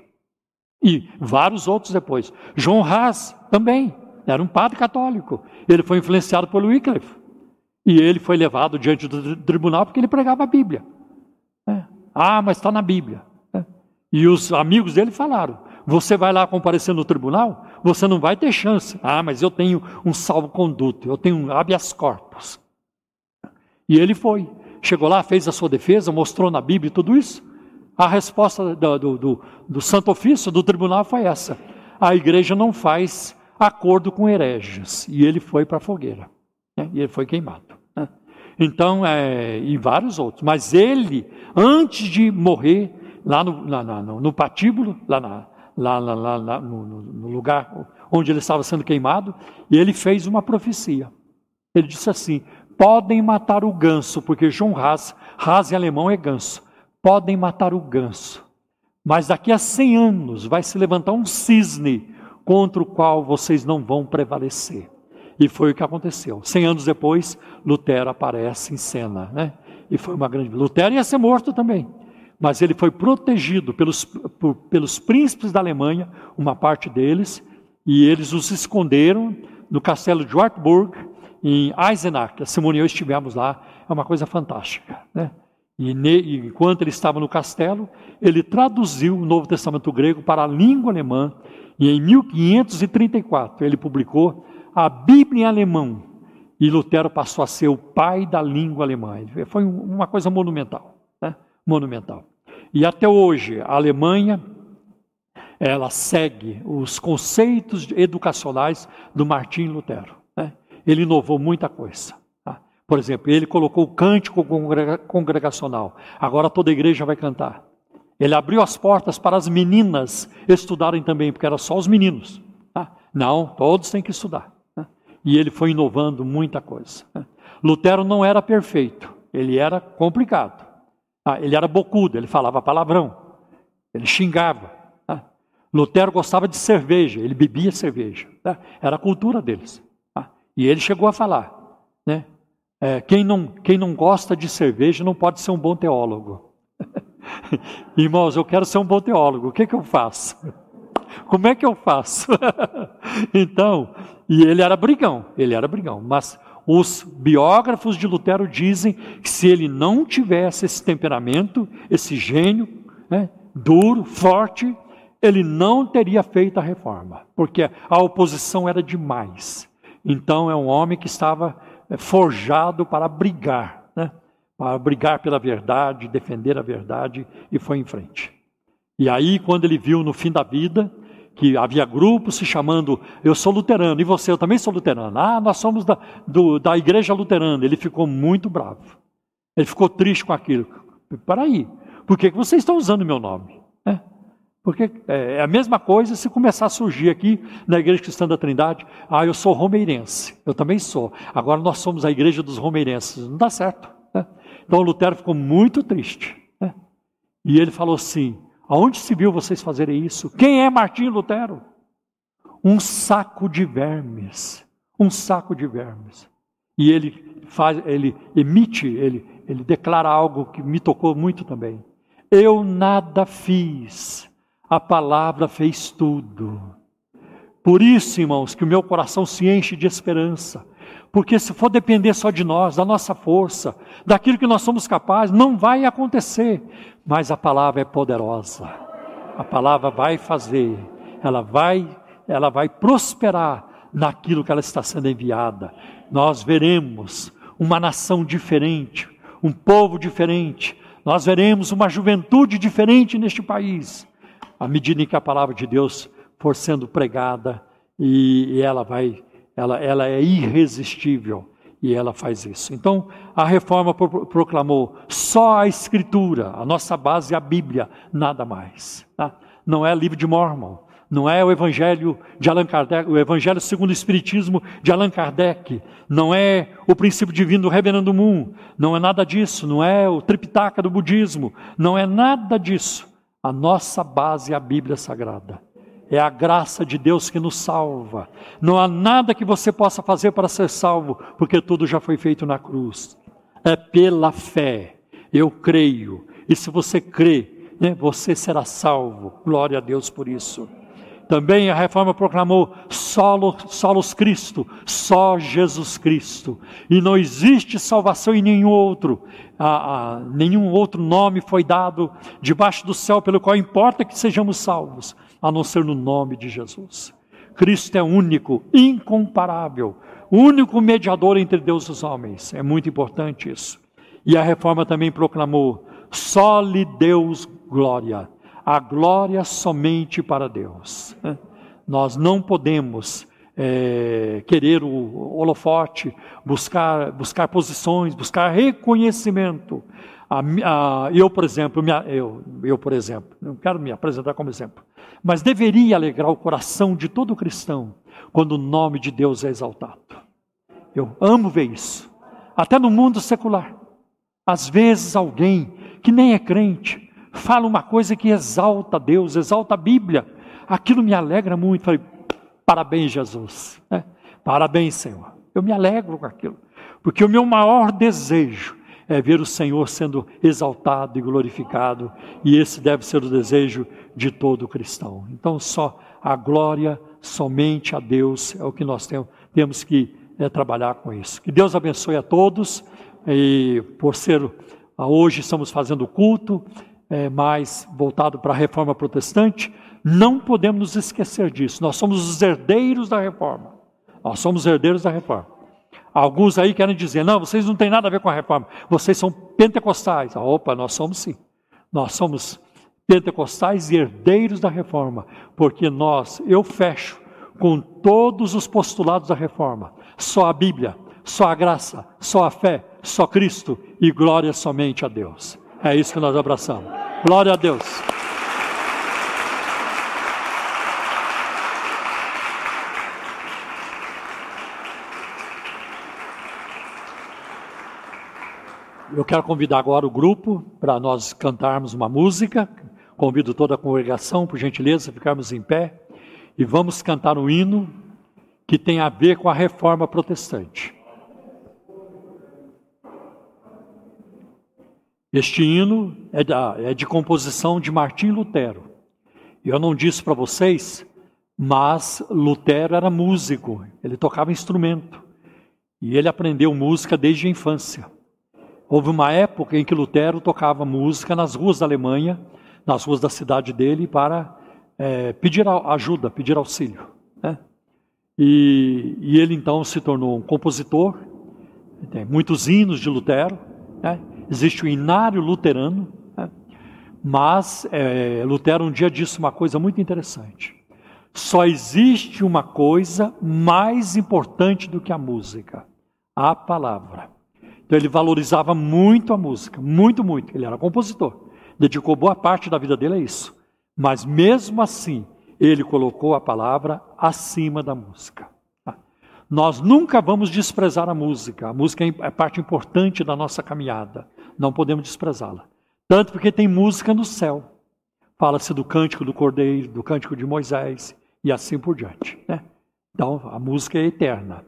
E vários outros depois. João Haas também, era um padre católico. Ele foi influenciado pelo Wycliffe. E ele foi levado diante do tribunal porque ele pregava a Bíblia. É. Ah, mas está na Bíblia. É. E os amigos dele falaram: você vai lá comparecer no tribunal, você não vai ter chance. Ah, mas eu tenho um salvo-conduto, eu tenho um habeas corpus. E ele foi. Chegou lá, fez a sua defesa, mostrou na Bíblia tudo isso. A resposta do, do, do, do Santo Ofício, do tribunal, foi essa: a igreja não faz acordo com hereges. E ele foi para a fogueira. Né? E ele foi queimado. Né? Então, é, e vários outros. Mas ele, antes de morrer, lá no, na, na, no patíbulo, lá, lá, lá, lá no, no, lugar onde ele estava sendo queimado, ele fez uma profecia. Ele disse assim: podem matar o ganso, porque João Haas, Haas em alemão é ganso, podem matar o ganso, mas daqui a 100 anos vai se levantar um cisne contra o qual vocês não vão prevalecer. E foi o que aconteceu. Cem anos depois, Lutero aparece em cena, né? E foi uma grande. Lutero ia ser morto também, mas ele foi protegido pelos, por, pelos príncipes da Alemanha, uma parte deles, e eles os esconderam no castelo de Wartburg, em Eisenach. A Simone e eu estivemos lá, é uma coisa fantástica, né? E, enquanto ele estava no castelo, ele traduziu o Novo Testamento grego para a língua alemã e em 1534 ele publicou a Bíblia em alemão. E Lutero passou a ser o pai da língua alemã. Foi uma coisa monumental, né? monumental. E até hoje a Alemanha ela segue os conceitos educacionais do Martim Lutero. Né? Ele inovou muita coisa. Tá? Por exemplo, ele colocou o cântico congregacional. Agora toda igreja vai cantar. Ele abriu as portas para as meninas estudarem também, porque era só os meninos. Tá? Não, todos têm que estudar. Né? E ele foi inovando muita coisa. Né? Lutero não era perfeito, ele era complicado. Ele era bocudo, ele falava palavrão, ele xingava. Tá? Lutero gostava de cerveja, ele bebia cerveja. Tá? Era a cultura deles. Tá? E ele chegou a falar: né? É, quem, não, quem não gosta de cerveja não pode ser um bom teólogo. Irmãos, eu quero ser um bom teólogo, o que, que eu faço? Como é que eu faço? então, e ele era brigão, ele era brigão, mas os biógrafos de Lutero dizem que se ele não tivesse esse temperamento, esse gênio, né, duro, forte, ele não teria feito a reforma, porque a oposição era demais. Então é um homem que estava é, forjado para brigar, né? para brigar pela verdade, defender a verdade, e foi em frente. E aí, quando ele viu no fim da vida, que havia grupos se chamando, eu sou luterano, e você, eu também sou luterano. Ah, nós somos da, do, da igreja luterana. Ele ficou muito bravo. Ele ficou triste com aquilo. Para aí, por que, vocês estão usando meu nome? É, porque é a mesma coisa se começar a surgir aqui na Igreja Cristã da Trindade. Ah, eu sou romeirense. Eu também sou. Agora nós somos a Igreja dos Romeirenses. Não dá certo. Né? Então Lutero ficou muito triste. Né? E ele falou assim: Aonde se viu vocês fazerem isso? Quem é Martinho Lutero? Um saco de vermes. Um saco de vermes. E ele faz, ele emite, ele, ele declara algo que me tocou muito também. Eu nada fiz, a palavra fez tudo. Por isso, irmãos, que o meu coração se enche de esperança. Porque se for depender só de nós, da nossa força, daquilo que nós somos capazes, não vai acontecer mas a palavra é poderosa. A palavra vai fazer, ela vai, ela vai prosperar naquilo que ela está sendo enviada. Nós veremos uma nação diferente, um povo diferente. Nós veremos uma juventude diferente neste país, à medida em que a palavra de Deus for sendo pregada e, e ela vai, ela, ela é irresistível e ela faz isso. Então, a reforma proclamou só a Escritura, a nossa base é a Bíblia, nada mais. Tá? Não é livro de Mormon, não é o Evangelho de Allan Kardec, o Evangelho segundo o Espiritismo de Allan Kardec, não é o princípio divino do Reverendo Moon, não é nada disso, não é o Tripitaka do budismo, não é nada disso. A nossa base é a Bíblia Sagrada. É a graça de Deus que nos salva. Não há nada que você possa fazer para ser salvo, porque tudo já foi feito na cruz. É pela fé. Eu creio. E se você crê, né, você será salvo. Glória a Deus por isso. Também a reforma proclamou solo, solos Cristo, só Jesus Cristo. E não existe salvação em nenhum outro. Nenhum outro nome foi dado debaixo do céu pelo qual importa que sejamos salvos a não ser no nome de Jesus. Cristo é único, incomparável, único mediador entre Deus e os homens. É muito importante isso. E a reforma também proclamou: só lhe Deus glória, a glória somente para Deus. Nós não podemos é, querer o holofote, buscar, buscar posições, buscar reconhecimento. A, a, eu, por exemplo, minha, eu, eu, por exemplo, não quero me apresentar como exemplo, mas deveria alegrar o coração de todo cristão quando o nome de Deus é exaltado. Eu amo ver isso, até no mundo secular. Às vezes alguém que nem é crente fala uma coisa que exalta Deus, exalta a Bíblia. Aquilo me alegra muito. Falei, parabéns, Jesus. É, parabéns, Senhor. Eu me alegro com aquilo, porque o meu maior desejo é ver o Senhor sendo exaltado e glorificado, e esse deve ser o desejo de todo cristão. Então, só a glória somente a Deus é o que nós temos, temos que é, trabalhar com isso. Que Deus abençoe a todos, e por ser hoje estamos fazendo culto é, mais voltado para a reforma protestante, não podemos nos esquecer disso. Nós somos os herdeiros da reforma. Nós somos herdeiros da reforma. Alguns aí querem dizer, não, vocês não têm nada a ver com a reforma, vocês são pentecostais. Ah, opa, nós somos sim. Nós somos pentecostais e herdeiros da reforma, porque nós, eu fecho com todos os postulados da reforma. Só a Bíblia, só a graça, só a fé, só Cristo e glória somente a Deus. É isso que nós abraçamos. Glória a Deus. Eu quero convidar agora o grupo para nós cantarmos uma música. Convido toda a congregação, por gentileza, ficarmos em pé e vamos cantar um hino que tem a ver com a reforma protestante. Este hino é, da, é de composição de Martim Lutero. Eu não disse para vocês, mas Lutero era músico, ele tocava instrumento e ele aprendeu música desde a infância. Houve uma época em que Lutero tocava música nas ruas da Alemanha, nas ruas da cidade dele, para é, pedir ajuda, pedir auxílio. Né? E, e, ele então se tornou um compositor tem muitos hinos de Lutero, né? Existe o inário luterano, né? mas é, Lutero um dia disse uma coisa muito interessante. Só existe uma coisa mais importante do que a música: a palavra. Então ele valorizava muito a música, muito, muito. Ele era compositor, dedicou boa parte da vida dele a isso. Mas mesmo assim, ele colocou a palavra acima da música. Nós nunca vamos desprezar a música. A música é parte importante da nossa caminhada. Não podemos desprezá-la. Tanto porque tem música no céu. Fala-se do cântico do Cordeiro, do cântico de Moisés e assim por diante. Né? Então, a música é eterna.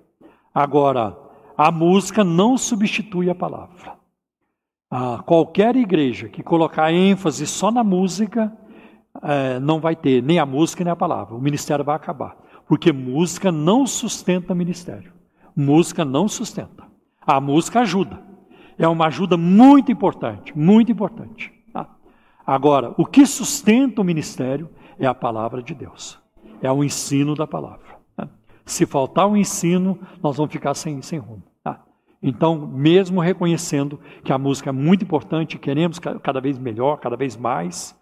Agora, a música não substitui a palavra. Ah, qualquer igreja que colocar ênfase só na música, é, não vai ter nem a música nem a palavra. O ministério vai acabar. Porque música não sustenta ministério. Música não sustenta. A música ajuda. É uma ajuda muito importante, muito importante. Tá? Agora, o que sustenta o ministério é a palavra de Deus. É o ensino da palavra. Tá? Se faltar o ensino, nós vamos ficar sem, sem rumo. Tá? Então, mesmo reconhecendo que a música é muito importante, queremos cada vez melhor, cada vez mais,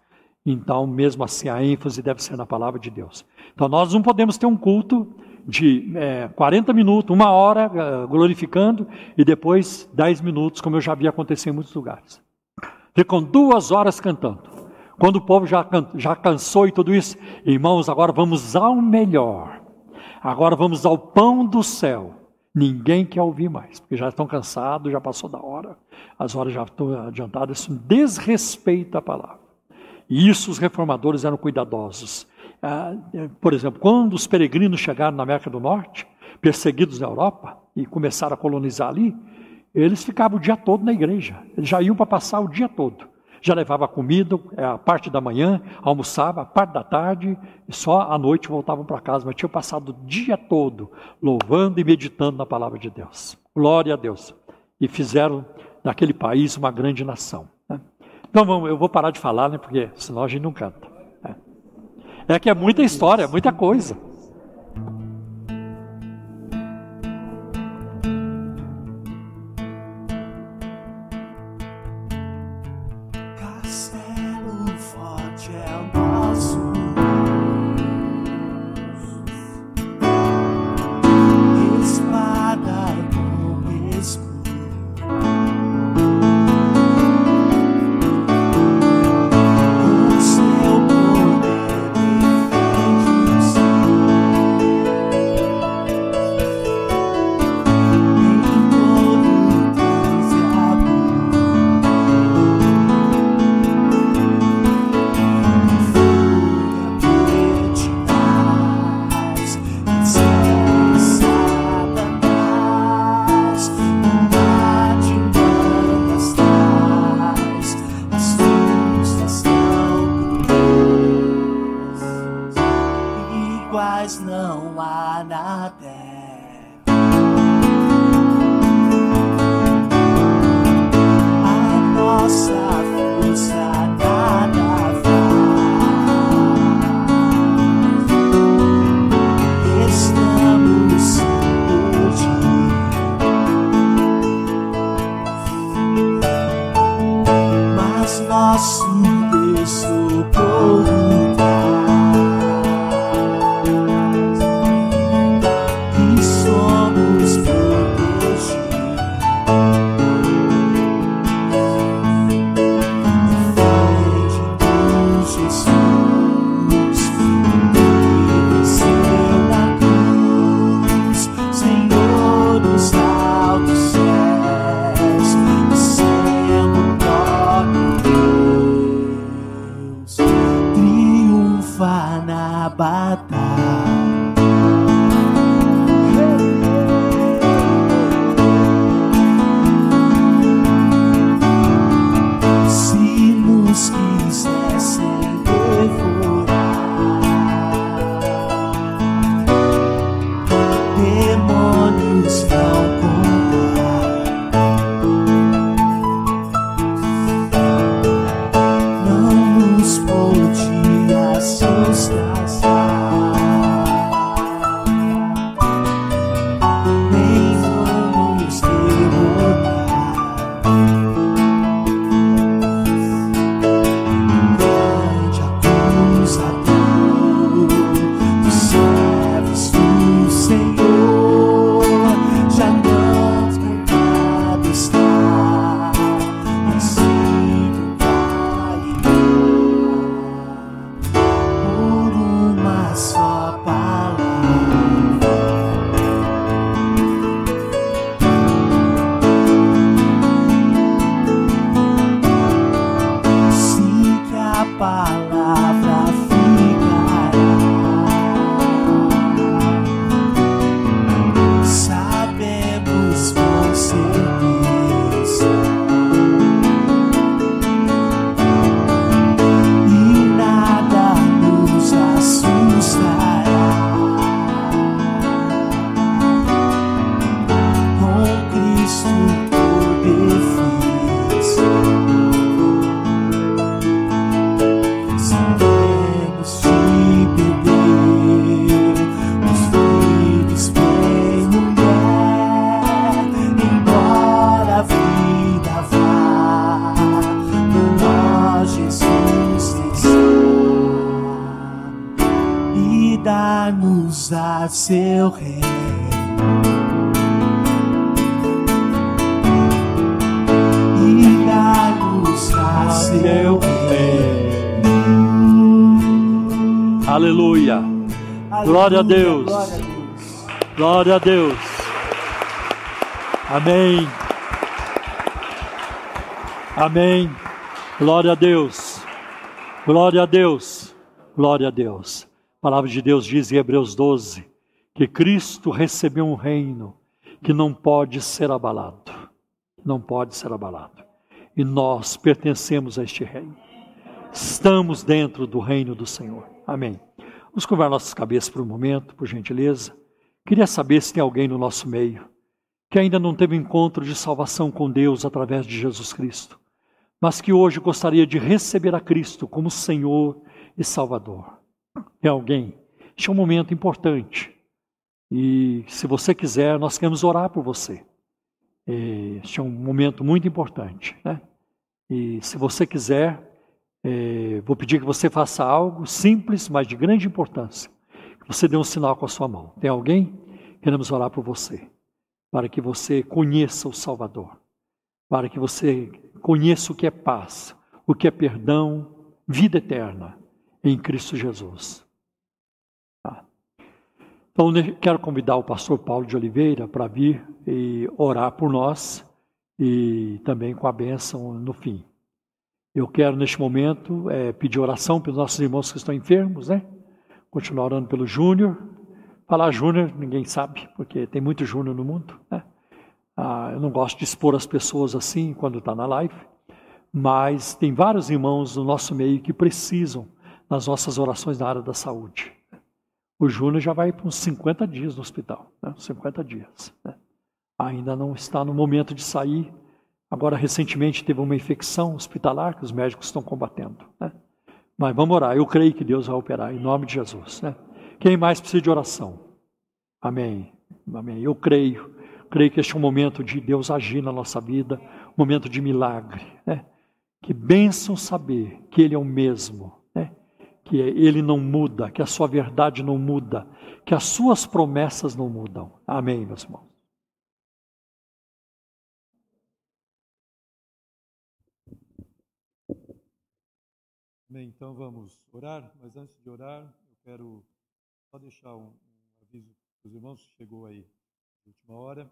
então, mesmo assim, a ênfase deve ser na palavra de Deus. Então, nós não podemos ter um culto de é, 40 minutos, uma hora uh, glorificando e depois 10 minutos, como eu já vi acontecer em muitos lugares. Ficam duas horas cantando. Quando o povo já, já cansou e tudo isso, irmãos, agora vamos ao melhor. Agora vamos ao pão do céu. Ninguém quer ouvir mais, porque já estão cansados, já passou da hora, as horas já estão adiantadas. Isso desrespeita a palavra. E isso os reformadores eram cuidadosos. Ah, por exemplo, quando os peregrinos chegaram na América do Norte, perseguidos na Europa, e começaram a colonizar ali, eles ficavam o dia todo na igreja. Eles já iam para passar o dia todo. Já levava comida, é, a parte da manhã, almoçava, a parte da tarde, e só à noite voltavam para casa. Mas tinham passado o dia todo louvando e meditando na palavra de Deus. Glória a Deus. E fizeram daquele país uma grande nação. Né? Então eu vou parar de falar, né, porque senão a gente não canta. É que é muita história, muita coisa. Nos Glória a Deus. Amém. Amém. Glória a Deus. Glória a Deus. Glória a Deus. A palavra de Deus diz em Hebreus 12 que Cristo recebeu um reino que não pode ser abalado. Não pode ser abalado. E nós pertencemos a este reino. Estamos dentro do reino do Senhor. Amém. Vamos curvar nossas cabeças por um momento, por gentileza. Queria saber se tem alguém no nosso meio que ainda não teve encontro de salvação com Deus através de Jesus Cristo, mas que hoje gostaria de receber a Cristo como Senhor e Salvador. Tem alguém? Este é um momento importante. E se você quiser, nós queremos orar por você. Este é um momento muito importante. Né? E se você quiser, é, vou pedir que você faça algo simples, mas de grande importância. Você dê um sinal com a sua mão. Tem alguém? Queremos orar por você para que você conheça o Salvador, para que você conheça o que é paz, o que é perdão, vida eterna em Cristo Jesus. Tá. Então, quero convidar o pastor Paulo de Oliveira para vir e orar por nós e também com a bênção no fim. Eu quero, neste momento, é, pedir oração pelos nossos irmãos que estão enfermos, né? Continuar orando pelo Júnior, Falar Júnior, ninguém sabe, porque tem muito Júnior no mundo. Né? Ah, eu não gosto de expor as pessoas assim quando está na live, mas tem vários irmãos no nosso meio que precisam das nossas orações na área da saúde. O Júnior já vai para uns 50 dias no hospital, né? 50 dias. Né? Ainda não está no momento de sair. Agora, recentemente, teve uma infecção hospitalar que os médicos estão combatendo. Né? Mas vamos orar. Eu creio que Deus vai operar, em nome de Jesus. Né? Quem mais precisa de oração? Amém. Amém. Eu creio. Creio que este é um momento de Deus agir na nossa vida, um momento de milagre. Né? Que bênção saber que Ele é o mesmo, né? que Ele não muda, que a sua verdade não muda, que as suas promessas não mudam. Amém, meus irmãos. Bem, então vamos orar, mas antes de orar, eu quero só deixar um, um aviso para os irmãos que chegou aí na última hora,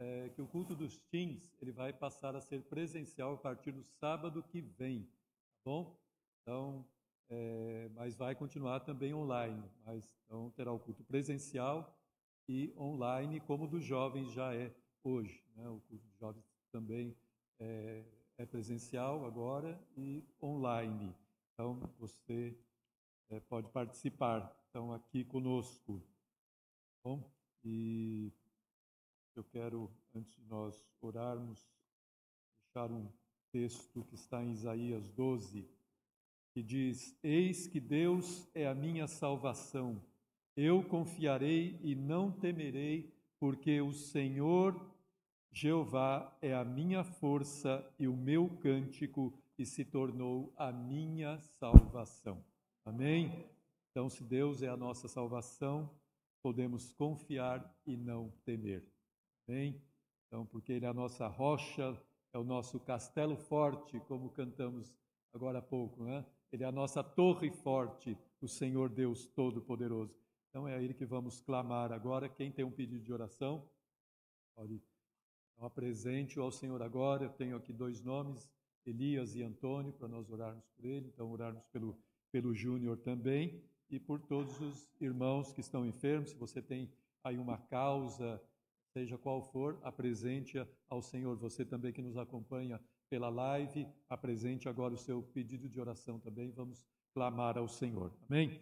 é que o culto dos teens ele vai passar a ser presencial a partir do sábado que vem, tá bom? Então, é, mas vai continuar também online, mas então terá o culto presencial e online, como o dos jovens já é hoje. Né? O culto dos jovens também é, é presencial agora e online. Então, você é, pode participar. Estão aqui conosco. Bom, e eu quero, antes de nós orarmos, deixar um texto que está em Isaías 12, que diz: Eis que Deus é a minha salvação, eu confiarei e não temerei, porque o Senhor Jeová é a minha força e o meu cântico, e se tornou a minha salvação. Amém? Então, se Deus é a nossa salvação, podemos confiar e não temer. Bem? Então, porque Ele é a nossa rocha, é o nosso castelo forte, como cantamos agora há pouco, né? Ele é a nossa torre forte, o Senhor Deus Todo-Poderoso. Então é a Ele que vamos clamar agora. Quem tem um pedido de oração, pode então, apresente ao Senhor agora. Eu tenho aqui dois nomes, Elias e Antônio, para nós orarmos por ele. Então, orarmos pelo, pelo Júnior também e por todos os irmãos que estão enfermos. Se você tem aí uma causa, seja qual for, apresente-a ao Senhor. Você também que nos acompanha pela live, apresente agora o seu pedido de oração também. Vamos clamar ao Senhor. Amém?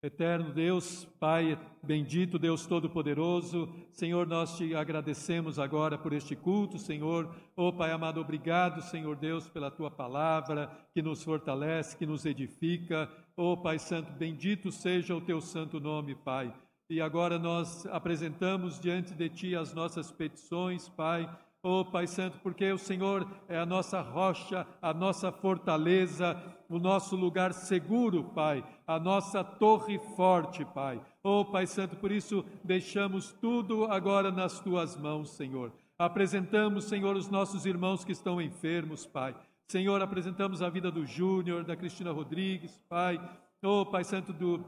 Eterno Deus, Pai bendito, Deus Todo-Poderoso, Senhor, nós te agradecemos agora por este culto, Senhor. Oh, Pai amado, obrigado, Senhor Deus, pela tua palavra que nos fortalece, que nos edifica. Oh, Pai Santo, bendito seja o teu santo nome, Pai. E agora nós apresentamos diante de ti as nossas petições, Pai. Oh, Pai Santo, porque o Senhor é a nossa rocha, a nossa fortaleza, o nosso lugar seguro, Pai, a nossa torre forte, Pai. Oh, Pai Santo, por isso deixamos tudo agora nas tuas mãos, Senhor. Apresentamos, Senhor, os nossos irmãos que estão enfermos, Pai. Senhor, apresentamos a vida do Júnior, da Cristina Rodrigues, Pai. Oh, Pai Santo, do,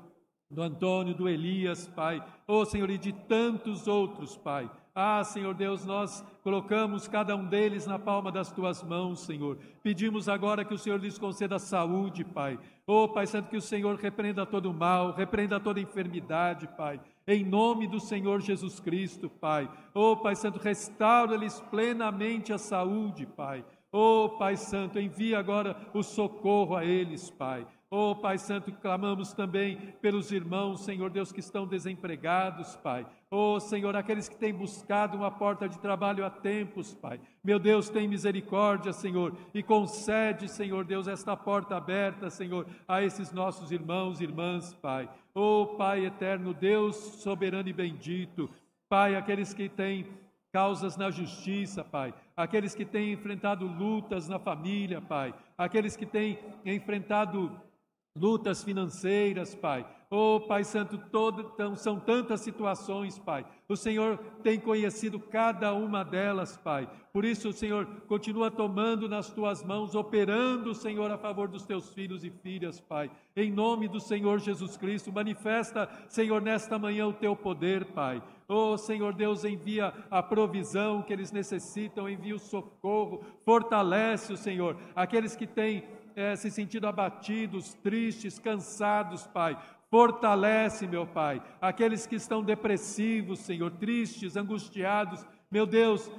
do Antônio, do Elias, Pai. Oh, Senhor, e de tantos outros, Pai. Ah, Senhor Deus, nós colocamos cada um deles na palma das tuas mãos, Senhor. Pedimos agora que o Senhor lhes conceda saúde, Pai. Oh, Pai Santo, que o Senhor repreenda todo mal, repreenda toda enfermidade, Pai. Em nome do Senhor Jesus Cristo, Pai. Oh, Pai Santo, restaura-lhes plenamente a saúde, Pai. Oh, Pai Santo, envia agora o socorro a eles, Pai. Oh, Pai Santo, clamamos também pelos irmãos, Senhor Deus, que estão desempregados, Pai. Oh, Senhor, aqueles que têm buscado uma porta de trabalho há tempos, Pai. Meu Deus, tem misericórdia, Senhor, e concede, Senhor Deus, esta porta aberta, Senhor, a esses nossos irmãos e irmãs, Pai. Oh, Pai eterno, Deus soberano e bendito, Pai, aqueles que têm causas na justiça, Pai. Aqueles que têm enfrentado lutas na família, Pai. Aqueles que têm enfrentado lutas financeiras, Pai. Oh, Pai Santo, todo, são tantas situações, Pai. O Senhor tem conhecido cada uma delas, Pai. Por isso, o Senhor continua tomando nas tuas mãos, operando, Senhor, a favor dos teus filhos e filhas, Pai. Em nome do Senhor Jesus Cristo, manifesta, Senhor, nesta manhã o teu poder, Pai. Oh, Senhor Deus, envia a provisão que eles necessitam, envia o socorro, fortalece o Senhor, aqueles que têm é, se sentido abatidos, tristes, cansados, Pai. Fortalece, meu Pai, aqueles que estão depressivos, Senhor, tristes, angustiados. Meu Deus,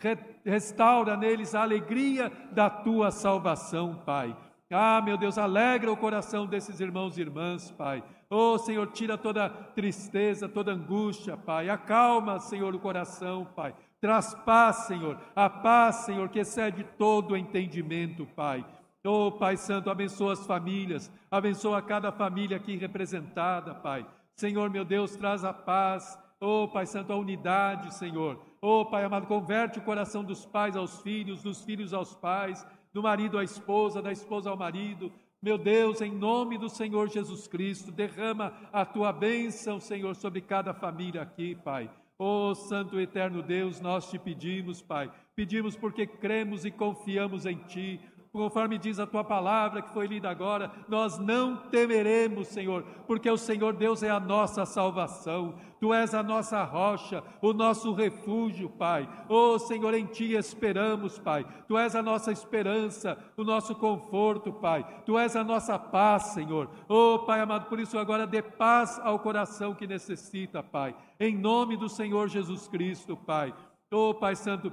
re restaura neles a alegria da tua salvação, Pai. Ah, meu Deus, alegra o coração desses irmãos e irmãs, Pai. Oh, Senhor, tira toda tristeza, toda angústia, Pai. Acalma, Senhor, o coração, Pai. Traz paz, Senhor. A paz, Senhor, que excede todo entendimento, Pai. Oh, Pai Santo, abençoa as famílias, abençoa cada família aqui representada, Pai. Senhor, meu Deus, traz a paz. Oh, Pai Santo, a unidade, Senhor. Oh, Pai amado, converte o coração dos pais aos filhos, dos filhos aos pais, do marido à esposa, da esposa ao marido. Meu Deus, em nome do Senhor Jesus Cristo, derrama a tua bênção, Senhor, sobre cada família aqui, Pai. Oh, Santo Eterno Deus, nós te pedimos, Pai. Pedimos porque cremos e confiamos em Ti conforme diz a tua palavra que foi lida agora, nós não temeremos, Senhor, porque o Senhor Deus é a nossa salvação, tu és a nossa rocha, o nosso refúgio, Pai. Oh, Senhor, em ti esperamos, Pai. Tu és a nossa esperança, o nosso conforto, Pai. Tu és a nossa paz, Senhor. Oh, Pai amado, por isso agora dê paz ao coração que necessita, Pai. Em nome do Senhor Jesus Cristo, Pai. Oh, Pai Santo,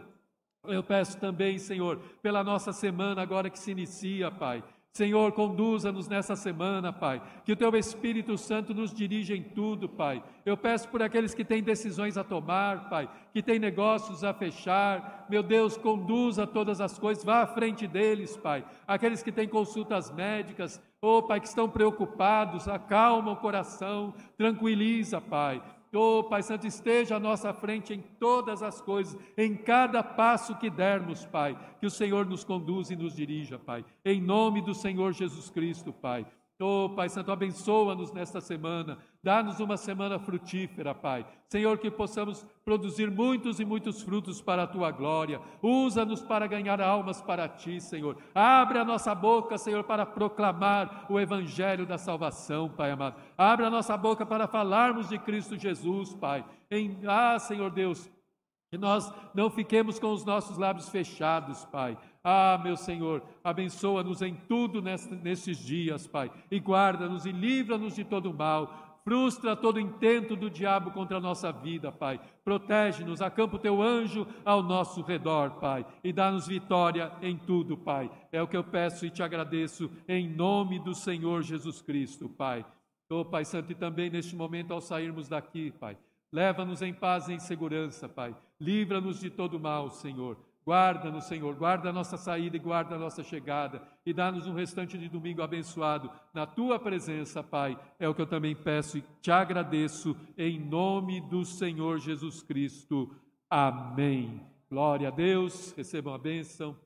eu peço também, Senhor, pela nossa semana agora que se inicia, Pai. Senhor, conduza-nos nessa semana, Pai. Que o Teu Espírito Santo nos dirija em tudo, Pai. Eu peço por aqueles que têm decisões a tomar, Pai, que têm negócios a fechar. Meu Deus, conduza todas as coisas, vá à frente deles, Pai. Aqueles que têm consultas médicas, oh, Pai, que estão preocupados, acalma o coração, tranquiliza, Pai. Oh, Pai Santo, esteja à nossa frente em todas as coisas, em cada passo que dermos, Pai. Que o Senhor nos conduza e nos dirija, Pai. Em nome do Senhor Jesus Cristo, Pai. Oh, Pai Santo, abençoa-nos nesta semana, dá-nos uma semana frutífera, Pai. Senhor, que possamos produzir muitos e muitos frutos para a tua glória. Usa-nos para ganhar almas para ti, Senhor. Abre a nossa boca, Senhor, para proclamar o evangelho da salvação, Pai amado. Abre a nossa boca para falarmos de Cristo Jesus, Pai. Em, ah, Senhor Deus, que nós não fiquemos com os nossos lábios fechados, Pai. Ah, meu Senhor, abençoa-nos em tudo nesses dias, Pai, e guarda-nos e livra-nos de todo mal. Frustra todo intento do diabo contra a nossa vida, Pai. Protege-nos, acampa o teu anjo ao nosso redor, Pai, e dá-nos vitória em tudo, Pai. É o que eu peço e te agradeço em nome do Senhor Jesus Cristo, Pai. Oh, Pai Santo, e também neste momento ao sairmos daqui, Pai, leva-nos em paz e em segurança, Pai. Livra-nos de todo mal, Senhor. Guarda-nos, Senhor, guarda a nossa saída e guarda a nossa chegada, e dá-nos um restante de domingo abençoado na tua presença, Pai. É o que eu também peço e te agradeço, em nome do Senhor Jesus Cristo. Amém. Glória a Deus, recebam a bênção.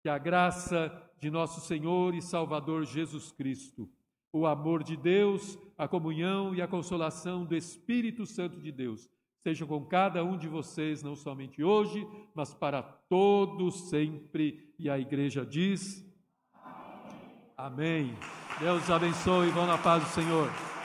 Que a graça de nosso Senhor e Salvador Jesus Cristo, o amor de Deus, a comunhão e a consolação do Espírito Santo de Deus sejam com cada um de vocês, não somente hoje, mas para todos sempre. E a igreja diz: Amém. Deus abençoe e vão na paz do Senhor.